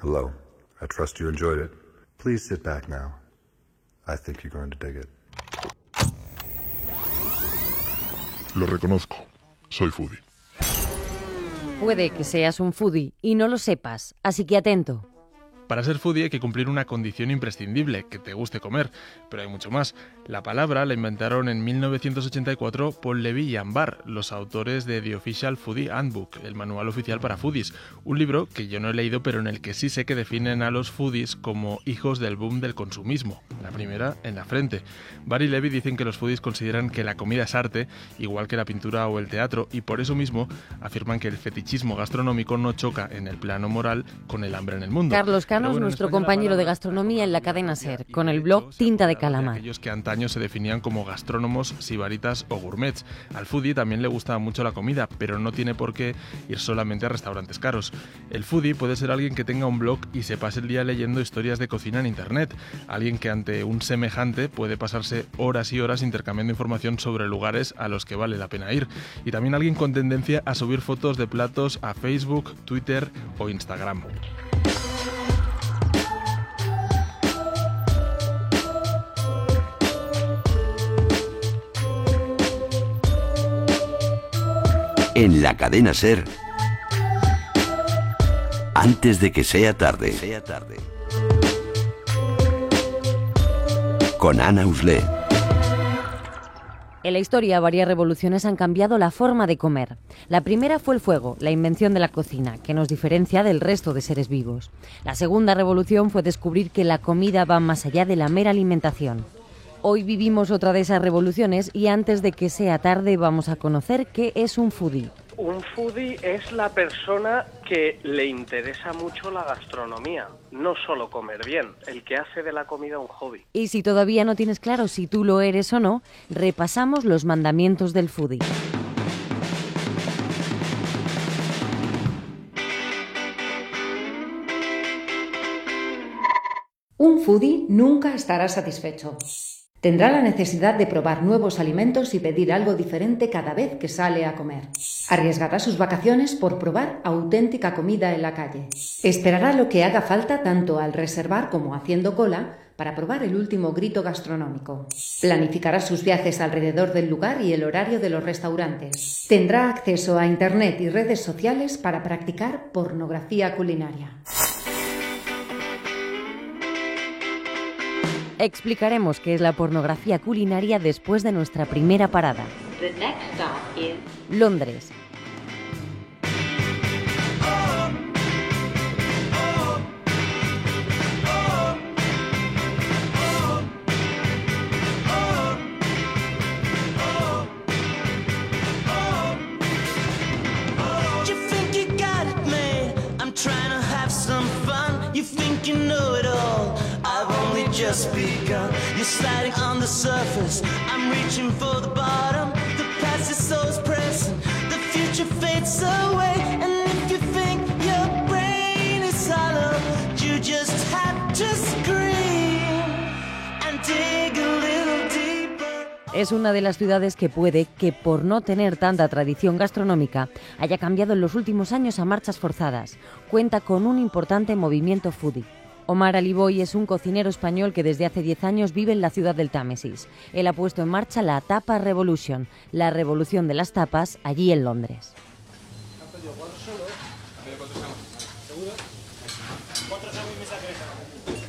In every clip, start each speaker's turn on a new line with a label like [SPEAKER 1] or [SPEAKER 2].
[SPEAKER 1] Hello. I trust you enjoyed it. Please sit back now. I think you're going to dig it.
[SPEAKER 2] Lo reconozco. Soy foodie.
[SPEAKER 3] Puede que seas un foodie y no lo sepas, así que atento.
[SPEAKER 4] Para ser foodie hay que cumplir una condición imprescindible, que te guste comer, pero hay mucho más. La palabra la inventaron en 1984 Paul Levy y Ambar, los autores de The Official Foodie Handbook, el manual oficial para foodies, un libro que yo no he leído pero en el que sí sé que definen a los foodies como hijos del boom del consumismo, la primera en la frente. Bar y Levy dicen que los foodies consideran que la comida es arte, igual que la pintura o el teatro, y por eso mismo afirman que el fetichismo gastronómico no choca en el plano moral con el hambre en el mundo.
[SPEAKER 3] Nuestro compañero de gastronomía en la cadena SER, con el blog Tinta de Calamar.
[SPEAKER 4] Aquellos que antaño se definían como gastrónomos, sibaritas o gourmets. Al foodie también le gusta mucho la comida, pero no tiene por qué ir solamente a restaurantes caros. El foodie puede ser alguien que tenga un blog y se pase el día leyendo historias de cocina en internet, alguien que ante un semejante puede pasarse horas y horas intercambiando información sobre lugares a los que vale la pena ir, y también alguien con tendencia a subir fotos de platos a Facebook, Twitter o Instagram.
[SPEAKER 5] En la cadena Ser. Antes de que sea tarde. Sea tarde. Con Ana Uslé.
[SPEAKER 3] En la historia, varias revoluciones han cambiado la forma de comer. La primera fue el fuego, la invención de la cocina, que nos diferencia del resto de seres vivos. La segunda revolución fue descubrir que la comida va más allá de la mera alimentación. Hoy vivimos otra de esas revoluciones y antes de que sea tarde vamos a conocer qué es un foodie.
[SPEAKER 6] Un foodie es la persona que le interesa mucho la gastronomía, no solo comer bien, el que hace de la comida un hobby.
[SPEAKER 3] Y si todavía no tienes claro si tú lo eres o no, repasamos los mandamientos del foodie.
[SPEAKER 7] Un foodie nunca estará satisfecho. Tendrá la necesidad de probar nuevos alimentos y pedir algo diferente cada vez que sale a comer. Arriesgará sus vacaciones por probar auténtica comida en la calle. Esperará lo que haga falta tanto al reservar como haciendo cola para probar el último grito gastronómico. Planificará sus viajes alrededor del lugar y el horario de los restaurantes. Tendrá acceso a Internet y redes sociales para practicar pornografía culinaria.
[SPEAKER 3] Explicaremos qué es la pornografía culinaria después de nuestra primera parada. Londres, the. Es una de las ciudades que puede que por no tener tanta tradición gastronómica haya cambiado en los últimos años a marchas forzadas. Cuenta con un importante movimiento foodie. Omar Aliboy es un cocinero español que desde hace 10 años vive en la ciudad del Támesis. Él ha puesto en marcha la Tapa Revolution, la revolución de las tapas, allí en Londres.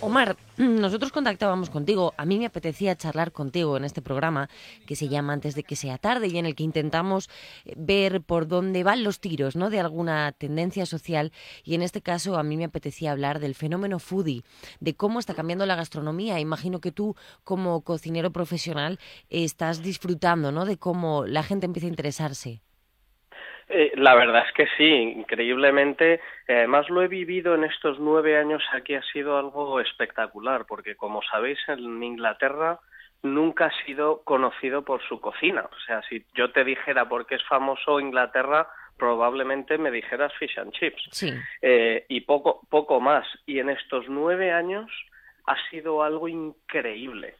[SPEAKER 3] Omar, nosotros contactábamos contigo. A mí me apetecía charlar contigo en este programa que se llama Antes de que sea tarde y en el que intentamos eh, ver por dónde van los tiros, ¿no? De alguna tendencia social y en este caso a mí me apetecía hablar del fenómeno foodie, de cómo está cambiando la gastronomía. Imagino que tú como cocinero profesional estás disfrutando, ¿no? De cómo la gente empieza a interesarse.
[SPEAKER 6] Eh, la verdad es que sí, increíblemente. Además lo he vivido en estos nueve años aquí, ha sido algo espectacular, porque como sabéis, en Inglaterra nunca ha sido conocido por su cocina. O sea, si yo te dijera por qué es famoso Inglaterra, probablemente me dijeras fish and chips.
[SPEAKER 3] Sí.
[SPEAKER 6] Eh, y poco, poco más. Y en estos nueve años ha sido algo increíble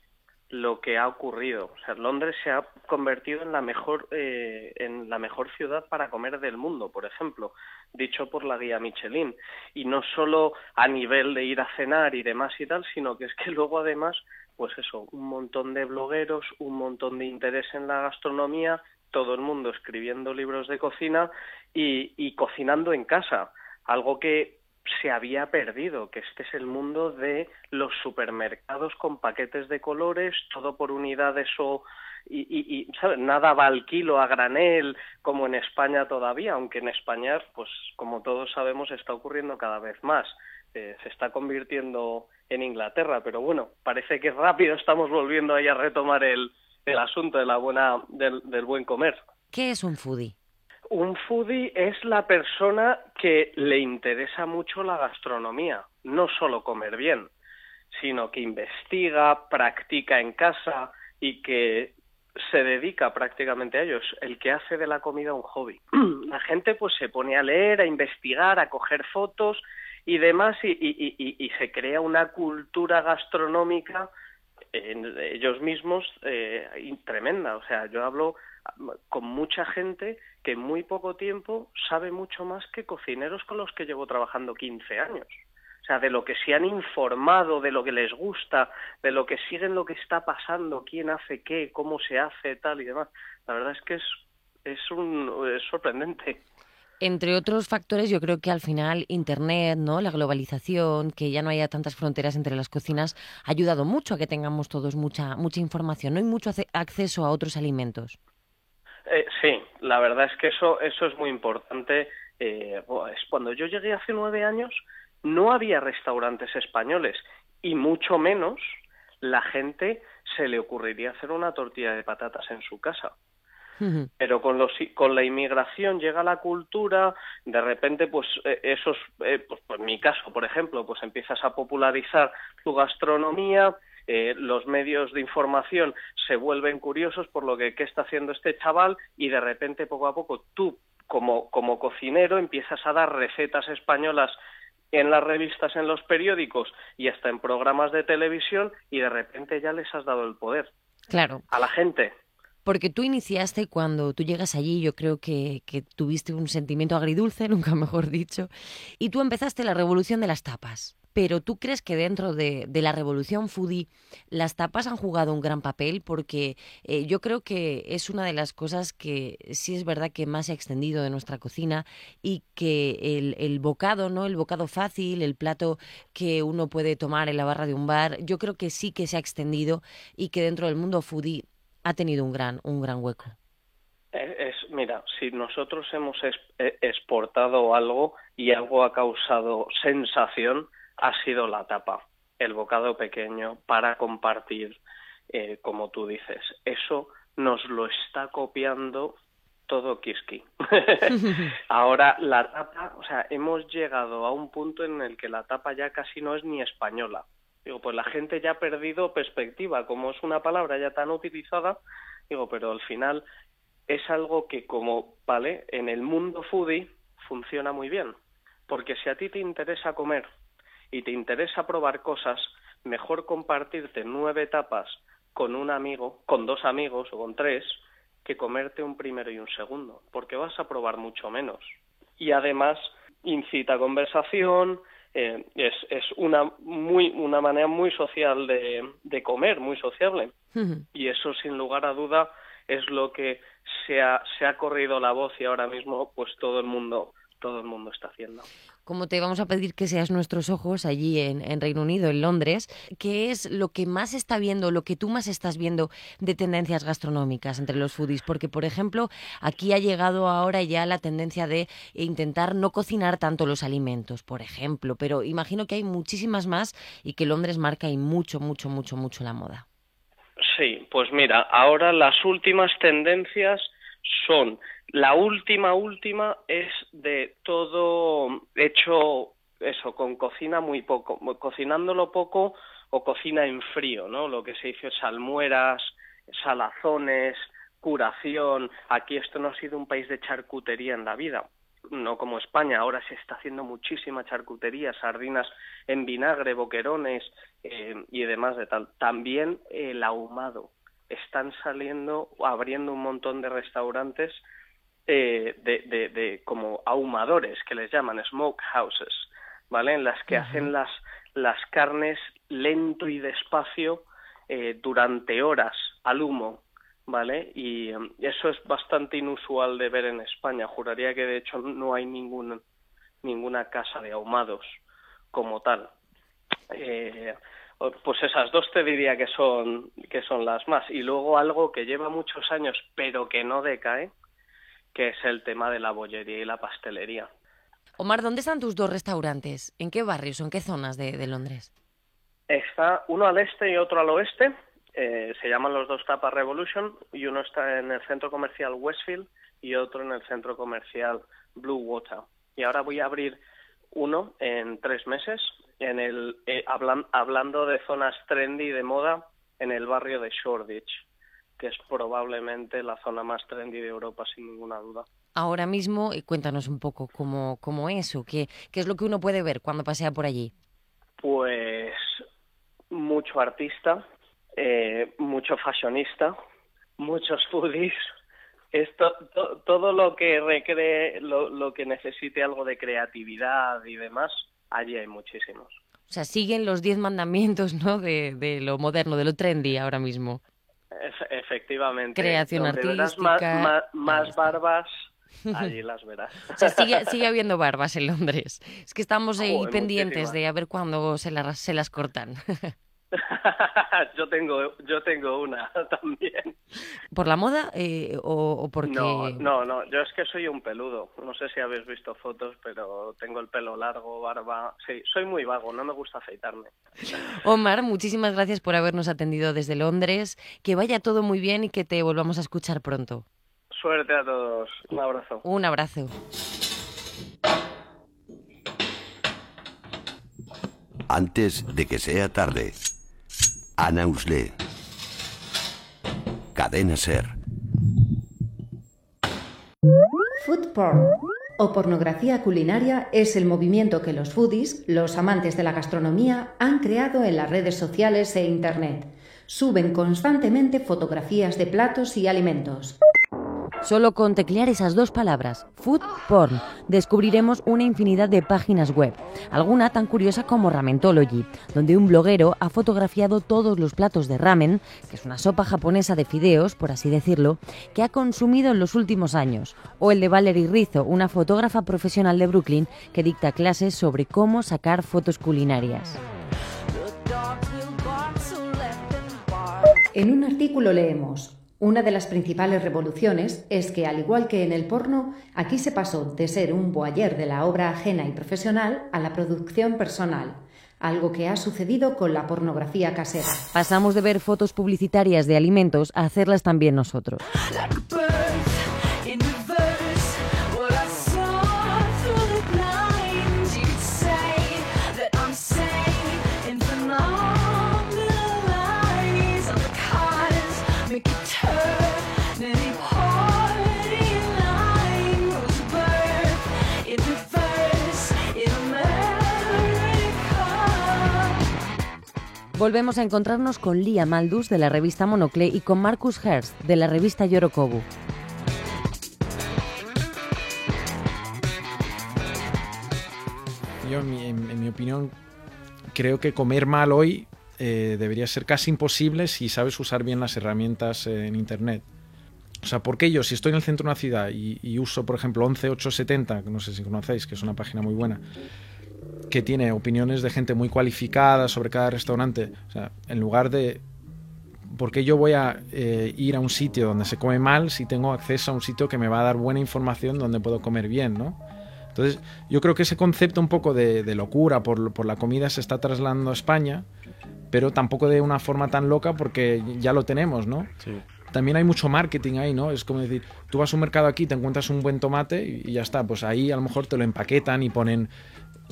[SPEAKER 6] lo que ha ocurrido. O sea, Londres se ha convertido en la mejor eh, en la mejor ciudad para comer del mundo, por ejemplo, dicho por la guía Michelin. Y no solo a nivel de ir a cenar y demás y tal, sino que es que luego además, pues eso, un montón de blogueros, un montón de interés en la gastronomía, todo el mundo escribiendo libros de cocina y, y cocinando en casa, algo que se había perdido, que este es el mundo de los supermercados con paquetes de colores, todo por unidades o y, y, y nada va al kilo, a granel, como en España todavía, aunque en España, pues como todos sabemos, está ocurriendo cada vez más. Eh, se está convirtiendo en Inglaterra, pero bueno, parece que rápido estamos volviendo ahí a retomar el, el asunto de la buena, del, del buen comer.
[SPEAKER 3] ¿Qué es un foodie?
[SPEAKER 6] Un foodie es la persona que le interesa mucho la gastronomía, no solo comer bien, sino que investiga, practica en casa y que se dedica prácticamente a ello, es el que hace de la comida un hobby. La gente pues se pone a leer, a investigar, a coger fotos y demás y, y, y, y se crea una cultura gastronómica en ellos mismos eh, tremenda. O sea, yo hablo con mucha gente que en muy poco tiempo sabe mucho más que cocineros con los que llevo trabajando 15 años. O sea, de lo que se han informado, de lo que les gusta, de lo que siguen lo que está pasando, quién hace qué, cómo se hace, tal y demás. La verdad es que es, es, un, es sorprendente.
[SPEAKER 3] Entre otros factores, yo creo que al final Internet, ¿no? la globalización, que ya no haya tantas fronteras entre las cocinas, ha ayudado mucho a que tengamos todos mucha, mucha información ¿no? y mucho acceso a otros alimentos.
[SPEAKER 6] Eh, sí, la verdad es que eso, eso es muy importante. Eh, pues cuando yo llegué hace nueve años, no había restaurantes españoles y mucho menos la gente se le ocurriría hacer una tortilla de patatas en su casa. Pero con, los, con la inmigración llega la cultura, de repente, pues esos, eh, pues, en mi caso, por ejemplo, pues empiezas a popularizar tu gastronomía, eh, los medios de información se vuelven curiosos por lo que qué está haciendo este chaval y de repente poco a poco tú como, como cocinero empiezas a dar recetas españolas en las revistas, en los periódicos y hasta en programas de televisión y de repente ya les has dado el poder.
[SPEAKER 3] Claro.
[SPEAKER 6] A la gente.
[SPEAKER 3] Porque tú iniciaste cuando tú llegas allí, yo creo que, que, tuviste un sentimiento agridulce, nunca mejor dicho, y tú empezaste la revolución de las tapas. Pero tú crees que dentro de, la revolución foodie las tapas han jugado un gran papel porque eh, yo creo que es una de las cosas que sí es verdad que más se ha extendido de nuestra cocina y que el, el bocado, ¿no? El bocado fácil, el plato que uno puede tomar en la barra de un bar, yo creo que sí que se ha extendido y que dentro del mundo foodie ha tenido un gran, un gran hueco.
[SPEAKER 6] Es, mira, si nosotros hemos exportado algo y algo ha causado sensación, ha sido la tapa, el bocado pequeño para compartir, eh, como tú dices. Eso nos lo está copiando todo Kiski. Ahora la tapa, o sea, hemos llegado a un punto en el que la tapa ya casi no es ni española. Digo, pues la gente ya ha perdido perspectiva, como es una palabra ya tan utilizada, digo, pero al final es algo que como, vale, en el mundo foodie funciona muy bien, porque si a ti te interesa comer y te interesa probar cosas, mejor compartirte nueve tapas con un amigo, con dos amigos o con tres, que comerte un primero y un segundo, porque vas a probar mucho menos. Y además incita conversación, eh, es, es una, muy, una manera muy social de, de comer, muy sociable.
[SPEAKER 3] Uh -huh.
[SPEAKER 6] Y eso, sin lugar a duda, es lo que se ha, se ha corrido la voz y ahora mismo pues todo el mundo todo el mundo está haciendo.
[SPEAKER 3] Como te vamos a pedir que seas nuestros ojos allí en, en, Reino Unido, en Londres, ¿qué es lo que más está viendo, lo que tú más estás viendo de tendencias gastronómicas entre los foodies? Porque, por ejemplo, aquí ha llegado ahora ya la tendencia de intentar no cocinar tanto los alimentos, por ejemplo, pero imagino que hay muchísimas más y que Londres marca y mucho, mucho, mucho, mucho la moda.
[SPEAKER 6] Sí, pues mira, ahora las últimas tendencias son la última, última es de todo hecho eso, con cocina muy poco, cocinándolo poco o cocina en frío, ¿no? Lo que se dice salmueras, salazones, curación. Aquí esto no ha sido un país de charcutería en la vida. no como España, ahora se está haciendo muchísima charcutería, sardinas en vinagre, boquerones eh, y demás de tal. También el ahumado. Están saliendo, abriendo un montón de restaurantes eh, de, de, de, como ahumadores, que les llaman smoke houses, ¿vale? En las que hacen las, las carnes lento y despacio eh, durante horas al humo, ¿vale? Y em, eso es bastante inusual de ver en España. Juraría que de hecho no hay ningún, ninguna casa de ahumados como tal. Eh, pues esas dos te diría que son que son las más y luego algo que lleva muchos años pero que no decae que es el tema de la bollería y la pastelería.
[SPEAKER 3] Omar, ¿dónde están tus dos restaurantes? ¿En qué barrios o en qué zonas de, de Londres?
[SPEAKER 6] Está uno al este y otro al oeste. Eh, se llaman los dos Tapas Revolution y uno está en el centro comercial Westfield y otro en el centro comercial Blue Water. Y ahora voy a abrir uno en tres meses, en el eh, hablan, hablando de zonas trendy de moda en el barrio de Shoreditch, que es probablemente la zona más trendy de Europa sin ninguna duda.
[SPEAKER 3] Ahora mismo, y cuéntanos un poco cómo, cómo es o qué, qué es lo que uno puede ver cuando pasea por allí.
[SPEAKER 6] Pues mucho artista, eh, mucho fashionista, muchos foodies, esto, to, todo lo que recree, lo, lo que necesite algo de creatividad y demás, allí hay muchísimos.
[SPEAKER 3] O sea, siguen los diez mandamientos, ¿no? De, de lo moderno, de lo trendy ahora mismo.
[SPEAKER 6] Efe- efectivamente.
[SPEAKER 3] Creación artística.
[SPEAKER 6] Más, más, barbas, allí las verás.
[SPEAKER 3] O sea, sigue, sigue habiendo barbas en Londres. Es que estamos ahí pendientes de a ver cuándo se las, se las cortan.
[SPEAKER 6] yo tengo yo tengo una también.
[SPEAKER 3] ¿Por la moda eh, o, o porque...?
[SPEAKER 6] No, no, no, yo es que soy un peludo. No sé si habéis visto fotos, pero tengo el pelo largo, barba. Sí, soy muy vago, no me gusta afeitarme.
[SPEAKER 3] Omar, muchísimas gracias por habernos atendido desde Londres. Que vaya todo muy bien y que te volvamos a escuchar pronto.
[SPEAKER 6] Suerte a todos. Un abrazo.
[SPEAKER 3] Un abrazo.
[SPEAKER 5] Antes de que sea tarde. Ana Usle. Cadena Ser.
[SPEAKER 7] Food porn o pornografía culinaria es el movimiento que los foodies, los amantes de la gastronomía, han creado en las redes sociales e Internet. Suben constantemente fotografías de platos y alimentos.
[SPEAKER 3] Solo con teclear esas dos palabras, food porn, descubriremos una infinidad de páginas web, alguna tan curiosa como Ramentology, donde un bloguero ha fotografiado todos los platos de ramen, que es una sopa japonesa de fideos, por así decirlo, que ha consumido en los últimos años, o el de Valerie Rizzo, una fotógrafa profesional de Brooklyn que dicta clases sobre cómo sacar fotos culinarias.
[SPEAKER 7] En un artículo leemos, una de las principales revoluciones es que, al igual que en el porno, aquí se pasó de ser un boyer de la obra ajena y profesional a la producción personal, algo que ha sucedido con la pornografía casera.
[SPEAKER 3] Pasamos de ver fotos publicitarias de alimentos a hacerlas también nosotros. Volvemos a encontrarnos con Lia Maldus de la revista Monocle y con Marcus Hearst de la revista Yorokobu.
[SPEAKER 8] Yo, en mi, en- en mi opinión, creo que comer mal hoy eh, debería ser casi imposible si sabes usar bien las herramientas eh, en Internet. O sea, ¿por qué yo, si estoy en el centro de una ciudad y, y uso, por ejemplo, 11870, que no sé si conocéis, que es una página muy buena, que tiene opiniones de gente muy cualificada sobre cada restaurante, o sea, en lugar de... ¿Por qué yo voy a eh, ir a un sitio donde se come mal si tengo acceso a un sitio que me va a dar buena información donde puedo comer bien, ¿no? Entonces, yo creo que ese concepto un poco de, de locura por, por la comida se está trasladando a España, pero tampoco de una forma tan loca porque ya lo tenemos, ¿no? También hay mucho marketing ahí, ¿no? Es como decir, tú vas a un mercado aquí, te encuentras un buen tomate y ya está. Pues ahí a lo mejor te lo empaquetan y ponen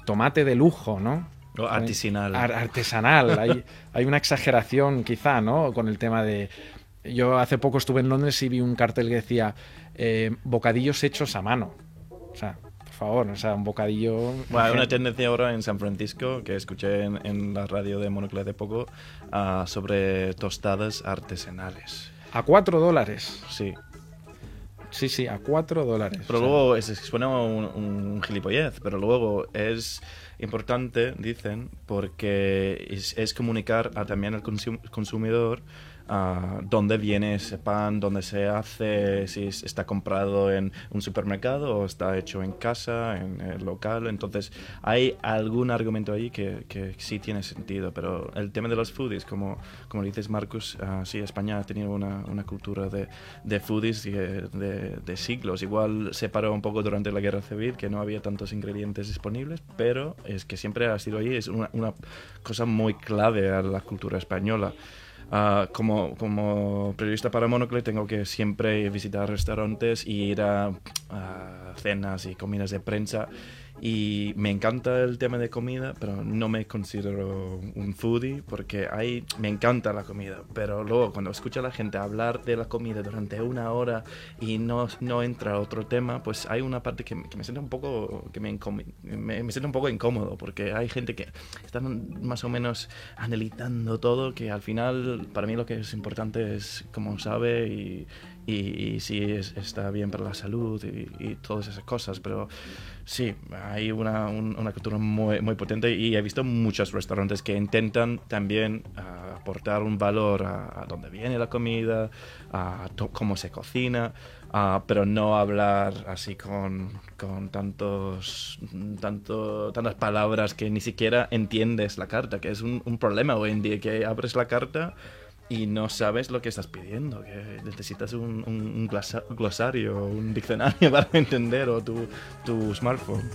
[SPEAKER 8] tomate de lujo, ¿no?
[SPEAKER 9] O artesanal.
[SPEAKER 8] Ar- artesanal. hay, hay una exageración quizá, ¿no? Con el tema de... Yo hace poco estuve en Londres y vi un cartel que decía eh, bocadillos hechos a mano. O sea, por favor, o sea, un bocadillo...
[SPEAKER 9] Bueno, hay una tendencia ahora en San Francisco que escuché en, en la radio de Monocle de poco ah, sobre tostadas artesanales.
[SPEAKER 8] A cuatro dólares.
[SPEAKER 9] Sí.
[SPEAKER 8] Sí, sí, a cuatro dólares.
[SPEAKER 9] Pero
[SPEAKER 8] O sea,
[SPEAKER 9] luego es, suena un, un gilipollez, pero luego es importante, dicen, porque es, es comunicar a, también al consum- consumidor ah, dónde viene ese pan, dónde se hace, si es- está comprado en un supermercado o está hecho en casa, en el local. Entonces hay algún argumento ahí que, que sí tiene sentido, pero el tema de los foodies, como, como dices Marcus, ah, sí, España ha tenido una, una cultura de, de foodies de, de- de siglos. Igual se paró un poco durante la guerra civil, que no había tantos ingredientes disponibles, pero es que siempre ha sido ahí, es una, una cosa muy clave a la cultura española. Ah, como, como periodista para Monocle tengo que siempre visitar restaurantes y ir a cenas y comidas de prensa y me encanta el tema de comida, pero no me considero un foodie porque ahí me encanta la comida, pero luego cuando escucho a la gente hablar de la comida durante una hora y no, no entra otro tema, pues hay una parte que, que me siento un poco que me, me, me siento un poco incómodo porque hay gente que están más o menos analizando todo que al final para mí lo que es importante es cómo sabe y, y, y si es- está bien para la salud y, todas esas cosas, pero sí, hay una, un- una cultura muy, muy potente y he visto muchos restaurantes que intentan también ah, aportar un valor a, a dónde viene la comida, a cómo se cocina, ah, pero no hablar así con, con tantos, tanto, tantas palabras que ni siquiera entiendes la carta, que es un, un problema hoy en día, que abres la carta y no sabes lo que estás pidiendo, que necesitas un, un- un glosario, un diccionario para entender o tu, tu smartphone.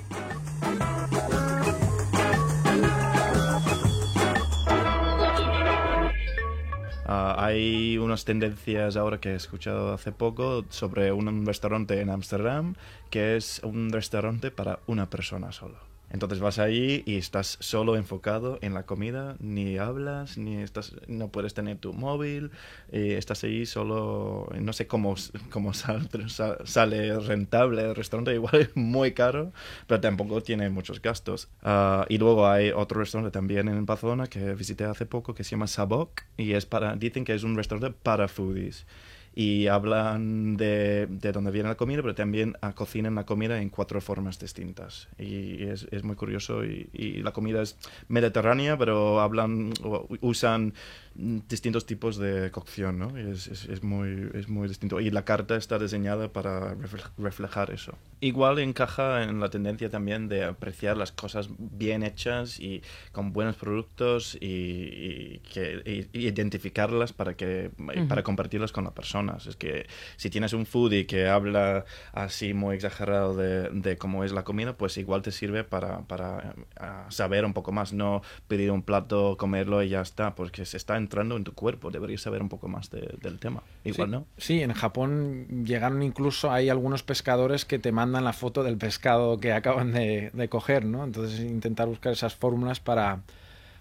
[SPEAKER 9] Ah, hay unas tendencias ahora que he escuchado hace poco sobre un restaurante en Ámsterdam que es un restaurante para una persona solo. Entonces vas ahí y estás solo enfocado en la comida, ni hablas, ni estás, no puedes tener tu móvil, eh, estás ahí solo, no sé cómo, cómo sal- sal- sale rentable el restaurante, igual es muy caro, pero tampoco tiene muchos gastos. Ah, y luego hay otro restaurante también en Barcelona que visité hace poco que se llama Sabok y es para, dicen que es un restaurante para foodies y hablan de, de dónde viene la comida, pero también ah, cocinan la comida en cuatro formas distintas. Y es, es muy curioso. Y, y la comida es mediterránea, pero hablan usan distintos tipos de cocción, ¿no? Y es, es, es muy, es muy distinto. Y la carta está diseñada para refle- reflejar eso. Igual encaja en la tendencia también de apreciar las cosas bien hechas y con buenos productos y, y que, y- identificarlas para, que,
[SPEAKER 3] Ujú.
[SPEAKER 9] para compartirlas con las personas. Es que si tienes un foodie que habla así muy exagerado de, de cómo es la comida, pues igual te sirve para, para ah, saber un poco más, no pedir un plato, comerlo y ya está, porque se está entrando en tu cuerpo, deberías saber un poco más de- del tema. Igual
[SPEAKER 8] sí,
[SPEAKER 9] no.
[SPEAKER 8] Sí, en Japón llegaron incluso, hay algunos pescadores que te mandan la foto del pescado que acaban de, de coger, ¿no? Entonces intentar buscar esas fórmulas para,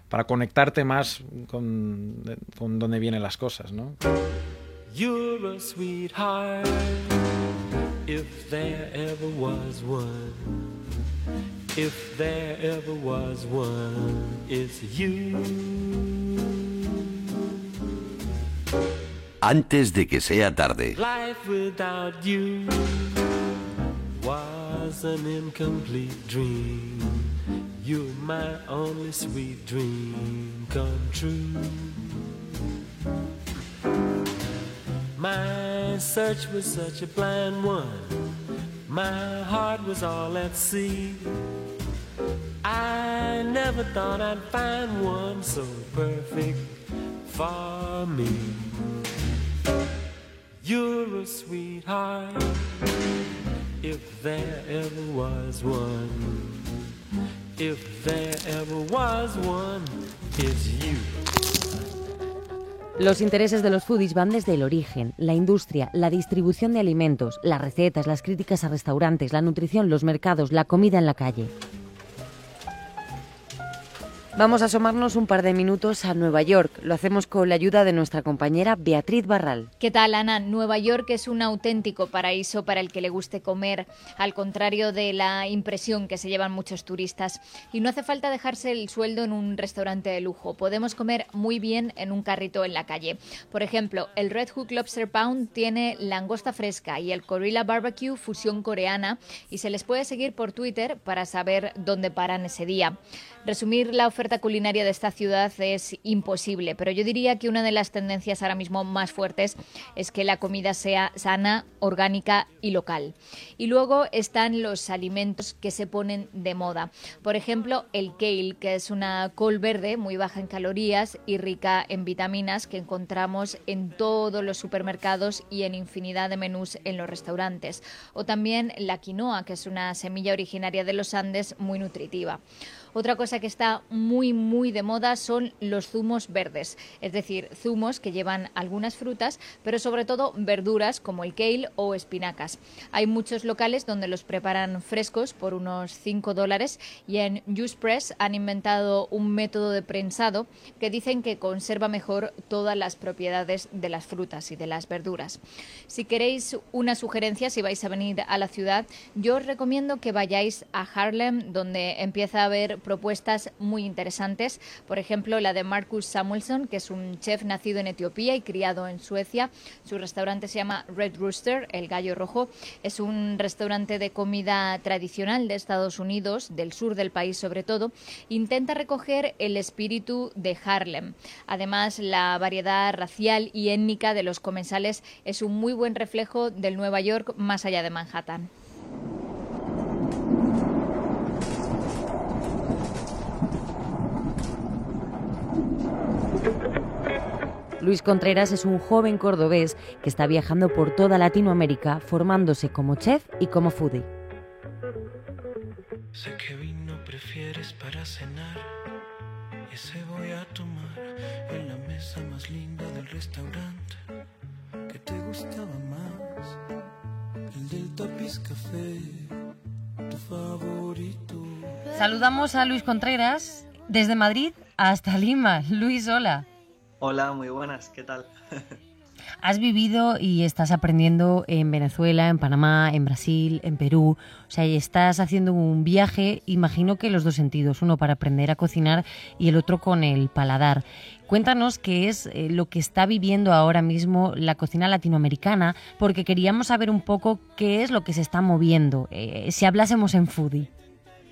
[SPEAKER 8] para conectarte más con, con dónde vienen las cosas, ¿no?
[SPEAKER 10] You're a sweetheart, if there ever was one. If there ever was one, it's you.
[SPEAKER 5] Antes de que sea tarde.
[SPEAKER 10] Life without you was an incomplete dream. You're my only sweet dream come true. My search was such a blind one. My heart was all at sea. I never thought I'd find one so perfect for me. You're a sweetheart, if there ever was one. If there ever was one, it's you.
[SPEAKER 3] Los intereses de los foodies van desde el origen, la industria, la distribución de alimentos, las recetas, las críticas a restaurantes, la nutrición, los mercados, la comida en la calle. Vamos a asomarnos un par de minutos a Nueva York. Lo hacemos con la ayuda de nuestra compañera Beatriz Barral.
[SPEAKER 11] ¿Qué tal, Ana? Nueva York es un auténtico paraíso para el que le guste comer, al contrario de la impresión que se llevan muchos turistas. Y no hace falta dejarse el sueldo en un restaurante de lujo. Podemos comer muy bien en un carrito en la calle. Por ejemplo, el Red Hook Lobster Pound tiene langosta fresca y el Gorilla Barbecue fusión coreana y se les puede seguir por Twitter para saber dónde paran ese día. Resumir la oferta culinaria de esta ciudad es imposible, pero yo diría que una de las tendencias ahora mismo más fuertes es que la comida sea sana, orgánica y local. Y luego están los alimentos que se ponen de moda. Por ejemplo, el kale, que es una col verde muy baja en calorías y rica en vitaminas que encontramos en todos los supermercados y en infinidad de menús en los restaurantes. O también la quinoa, que es una semilla originaria de los Andes muy nutritiva. Otra cosa que está muy, muy de moda son los zumos verdes, es decir, zumos que llevan algunas frutas, pero sobre todo verduras como el kale o espinacas. Hay muchos locales donde los preparan frescos por unos 5 dólares y en Juice Press han inventado un método de prensado que dicen que conserva mejor todas las propiedades de las frutas y de las verduras. Si queréis una sugerencia, si vais a venir a la ciudad, yo os recomiendo que vayáis a Harlem, donde empieza a haber propuestas muy interesantes. Por ejemplo, la de Marcus Samuelson, que es un chef nacido en Etiopía y criado en Suecia. Su restaurante se llama Red Rooster, el gallo rojo. Es un restaurante de comida tradicional de Estados Unidos, del sur del país sobre todo. Intenta recoger el espíritu de Harlem. Además, la variedad racial y étnica de los comensales es un muy buen reflejo del Nueva York más allá de Manhattan.
[SPEAKER 3] Luis Contreras es un joven cordobés que está viajando por toda Latinoamérica formándose como chef y como foodie.
[SPEAKER 10] Sé que vino prefieres para cenar y ese voy a tomar en la mesa más linda del restaurante que te gustaba más, el del tapiz café, tu favorito.
[SPEAKER 3] Saludamos a Luis Contreras desde Madrid hasta Lima. Luis, hola.
[SPEAKER 12] Hola, muy buenas, ¿qué tal?
[SPEAKER 3] Has vivido y estás aprendiendo en Venezuela, en Panamá, en Brasil, en Perú. O sea, y estás haciendo un viaje, imagino que los dos sentidos, uno para aprender a cocinar y el otro con el paladar. Cuéntanos qué es eh, lo que está viviendo ahora mismo la cocina latinoamericana, porque queríamos saber un poco qué es lo que se está moviendo, eh, si hablásemos en foodie.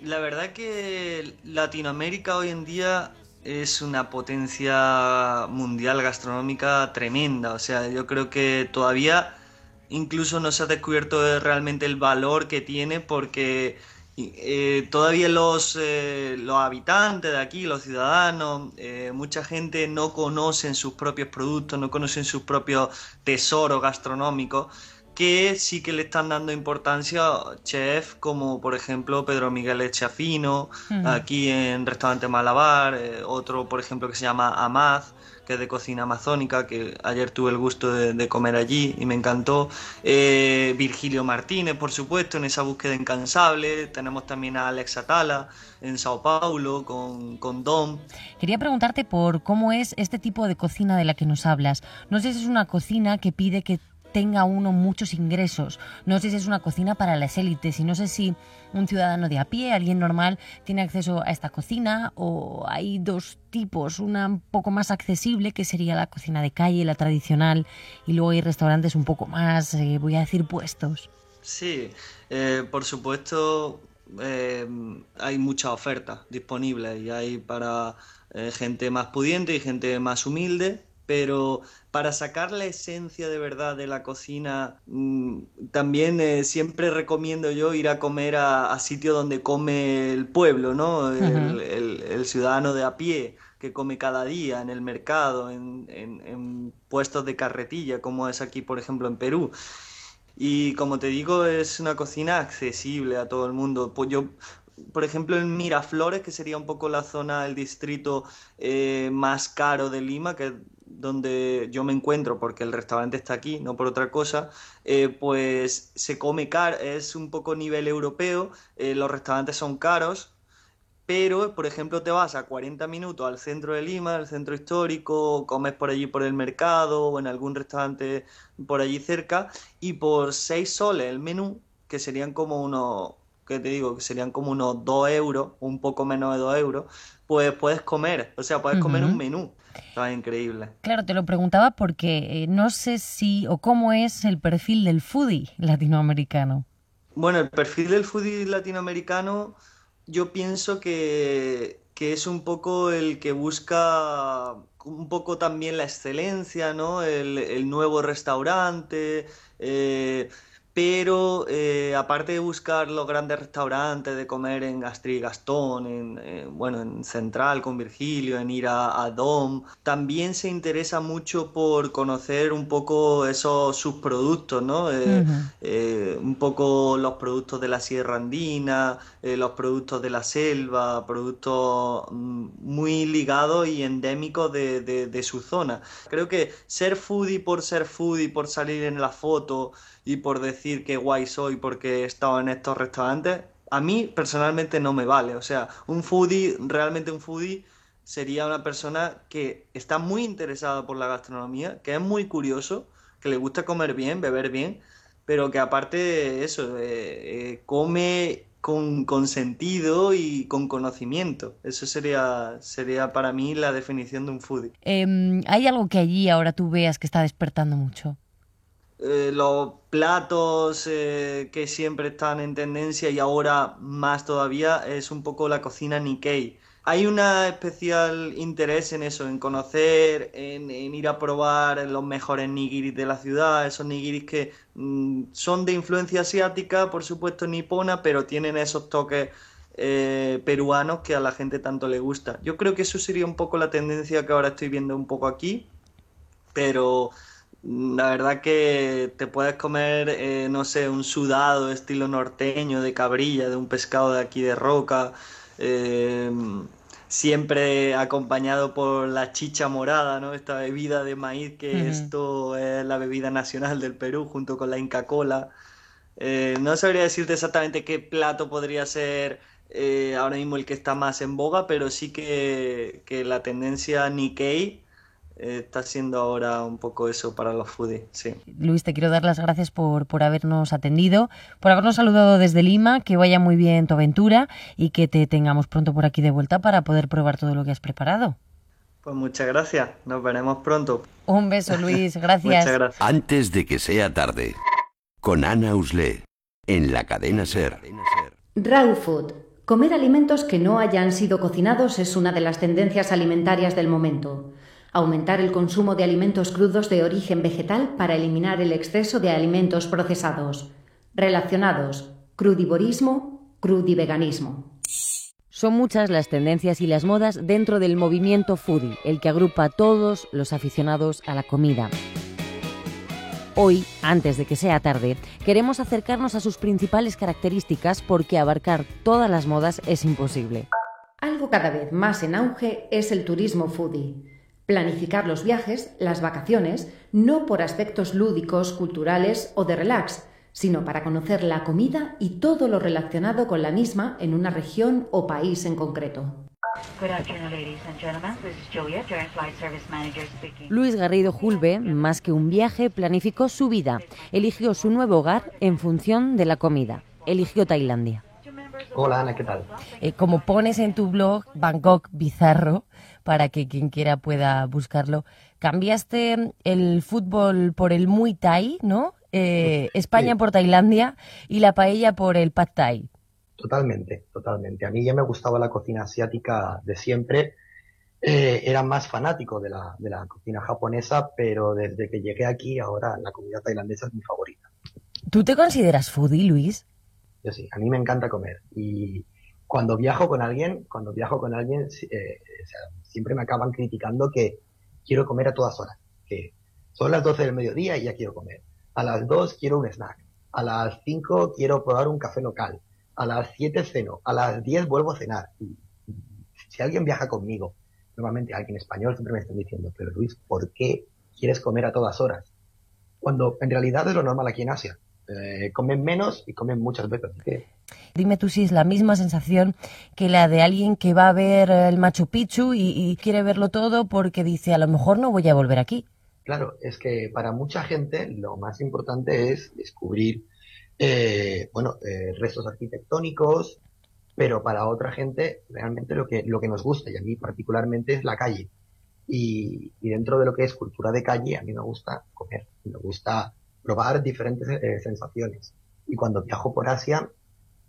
[SPEAKER 12] La verdad que Latinoamérica hoy en día es una potencia mundial gastronómica tremenda. O sea, yo creo que todavía incluso no se ha descubierto realmente el valor que tiene porque eh, todavía los, eh, los habitantes de aquí, los ciudadanos, eh, mucha gente no conocen sus propios productos, no conocen sus propios tesoros gastronómicos que sí que le están dando importancia a chefs como por ejemplo Pedro Miguel Echafino, aquí en Restaurante Malabar, eh, otro por ejemplo que se llama Amaz, que es de cocina amazónica, que ayer tuve el gusto de, comer allí y me encantó. Eh, Virgilio Martínez, por supuesto, en esa búsqueda incansable. Tenemos también a Alex Atala en Sao Paulo con, con Dom.
[SPEAKER 3] Quería preguntarte por cómo es este tipo de cocina de la que nos hablas. No sé si es una cocina que pide que tenga uno muchos ingresos. No sé si es una cocina para las élites y no sé si un ciudadano de a pie, alguien normal, tiene acceso a esta cocina o hay dos tipos, una un poco más accesible que sería la cocina de calle, la tradicional, y luego hay restaurantes un poco más, eh, voy a decir, puestos.
[SPEAKER 12] Sí, eh, por supuesto eh, hay mucha oferta disponible y hay para gente más pudiente y gente más humilde pero para sacar la esencia de verdad de la cocina, mm, también eh, siempre recomiendo yo ir a comer a, sitios donde come el pueblo, ¿no? El, ciudadano de a pie que come cada día en el mercado, en, puestos de carretilla, como es aquí, por ejemplo, en Perú. Y como te digo, es una cocina accesible a todo el mundo. Pues yo, por ejemplo, en Miraflores, que sería un poco la zona, el distrito eh, más caro de Lima, que donde yo me encuentro, porque el restaurante está aquí, no por otra cosa, eh, pues se come caro, es un poco nivel europeo, eh, los restaurantes son caros, pero por ejemplo te vas a 40 minutos al centro de Lima, al centro histórico, comes por allí por el mercado o en algún restaurante por allí cerca y por 6 soles el menú, que serían como unos, que te digo, que serían como unos 2 euros, un poco menos de 2 euros, pues puedes comer, o sea, puedes comer un menú. Increíble.
[SPEAKER 3] Claro, te lo preguntaba porque eh, no sé si o cómo es el perfil del foodie latinoamericano.
[SPEAKER 12] Bueno, el perfil del foodie latinoamericano, yo pienso que, que es un poco el que busca un poco también la excelencia, ¿no? El, el nuevo restaurante, eh, pero eh, aparte de buscar los grandes restaurantes, de comer en Gastri y Gastón, en, eh, bueno, en Central con Virgilio, en ir a, a Dom, también se interesa mucho por conocer un poco esos subproductos, ¿no? Eh, un poco los productos de la Sierra Andina, los productos de la selva, productos mm, muy ligados y endémicos de, de- de su zona. Creo que ser foodie por ser foodie, por salir en la foto y por decir que guay soy porque he estado en estos restaurantes, a mí personalmente no me vale. O sea, un foodie, realmente un foodie sería una persona que está muy interesada por la gastronomía, que es muy curioso, que le gusta comer bien, beber bien, pero que aparte eso, eh, eh, come con, con sentido y con conocimiento. Eso sería, sería para mí la definición de un foodie.
[SPEAKER 3] Em, ¿Hay algo que allí ahora tú veas que está despertando mucho?
[SPEAKER 12] Eh, los platos eh, que siempre están en tendencia y ahora más todavía es un poco la cocina Nikkei. Hay un especial interés en eso, en conocer, en, ir a probar los mejores nigiris de la ciudad, esos nigiris que mm, son de influencia asiática, por supuesto nipona, pero tienen esos toques eh, peruanos que a la gente tanto le gusta. Yo creo que eso sería un poco la tendencia que ahora estoy viendo un poco aquí, pero la verdad que te puedes comer, eh, no sé, un sudado estilo norteño de cabrilla, de un pescado de aquí de roca, eh, siempre acompañado por la chicha morada, ¿no? Esta bebida de maíz que esto es la bebida nacional del Perú junto con la Inca Cola. Eh, no sabría decirte exactamente qué plato podría ser ahora mismo el que está más en boga, pero sí que, que la tendencia Nikkei está siendo ahora un poco eso para los foodies, sí.
[SPEAKER 3] Luis, te quiero dar las gracias por, por habernos atendido, por habernos saludado desde Lima, que vaya muy bien tu aventura y que te tengamos pronto por aquí de vuelta para poder probar todo lo que has preparado.
[SPEAKER 12] Pues muchas gracias, nos veremos pronto.
[SPEAKER 3] Un beso, Luis, gracias.
[SPEAKER 12] Muchas gracias.
[SPEAKER 5] Antes de que sea tarde. Con Ana Uslé. En la cadena Ser.
[SPEAKER 7] Raw food. Comer alimentos que no hayan sido cocinados es una de las tendencias alimentarias del momento. Aumentar el consumo de alimentos crudos de origen vegetal para eliminar el exceso de alimentos procesados. Relacionados. Crudivorismo, crudiveganismo.
[SPEAKER 3] Son muchas las tendencias y las modas dentro del movimiento foodie, el que agrupa a todos los aficionados a la comida. Hoy, antes de que sea tarde, queremos acercarnos a sus principales características porque abarcar todas las modas es imposible.
[SPEAKER 7] Algo cada vez más en auge es el turismo foodie. Planificar los viajes, las vacaciones, no por aspectos lúdicos, culturales o de relax, sino para conocer la comida y todo lo relacionado con la misma en una región o país en concreto.
[SPEAKER 13] Good afternoon, ladies and gentlemen. This is Julia, Joint Flight Service Manager speaking.
[SPEAKER 3] Luis Garrido Julve, más que un viaje, planificó su vida. Eligió su nuevo hogar en función de la comida. Eligió Tailandia.
[SPEAKER 14] Hola Ana, ¿qué tal?
[SPEAKER 3] Eh, como pones en tu blog Bangkok Bizarro, para que quien quiera pueda buscarlo, cambiaste el fútbol por el Muay Thai, ¿no? Eh, España
[SPEAKER 14] Sí.
[SPEAKER 3] por Tailandia y la paella por el Pad Thai.
[SPEAKER 14] Totalmente, totalmente. A mí ya me gustaba la cocina asiática de siempre. Eh, era más fanático de la, de la cocina japonesa, pero desde que llegué aquí, ahora la comida tailandesa es mi favorita.
[SPEAKER 3] ¿Tú te consideras foodie, Luis?
[SPEAKER 14] Yo sí, a mí me encanta comer. Y cuando viajo con alguien, cuando viajo con alguien, eh, siempre me acaban criticando que quiero comer a todas horas. Que son las 12 del mediodía y ya quiero comer. A las 2 quiero un snack. A las 5 quiero probar un café local. A las 7 ceno. A las 10 vuelvo a cenar. Si alguien viaja conmigo, normalmente alguien español siempre me está diciendo, pero Luis, ¿por qué quieres comer a todas horas? Cuando en realidad es lo normal aquí en Asia. Eh, comen menos y comen muchas veces.
[SPEAKER 3] Dime tú si es la misma sensación que la de alguien que va a ver el Machu Picchu y, y quiere verlo todo porque dice a lo mejor no voy a volver aquí.
[SPEAKER 14] Claro, es que para mucha gente lo más importante es descubrir, eh, bueno, eh, restos arquitectónicos, pero para otra gente realmente lo que, lo que nos gusta, y a mí particularmente, es la calle. Y, y dentro de lo que es cultura de calle, a mí me gusta comer, me gusta probar diferentes eh, sensaciones. Y cuando viajo por Asia,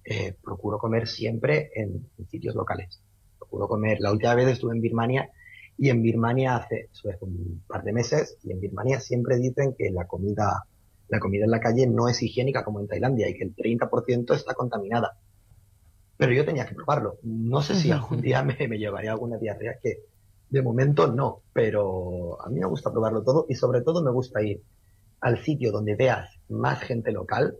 [SPEAKER 14] eh, procuro comer siempre en, en, sitios locales. Procuro comer, la última vez estuve en Birmania y en Birmania hace, hace un par de meses y en Birmania siempre dicen que la comida, la comida en la calle no es higiénica como en Tailandia y que el 30% está contaminada. Pero yo tenía que probarlo. No sé si algún día me, me llevaría alguna diarrea que de momento no, pero a mí me gusta probarlo todo y sobre todo me gusta ir al sitio donde veas más gente local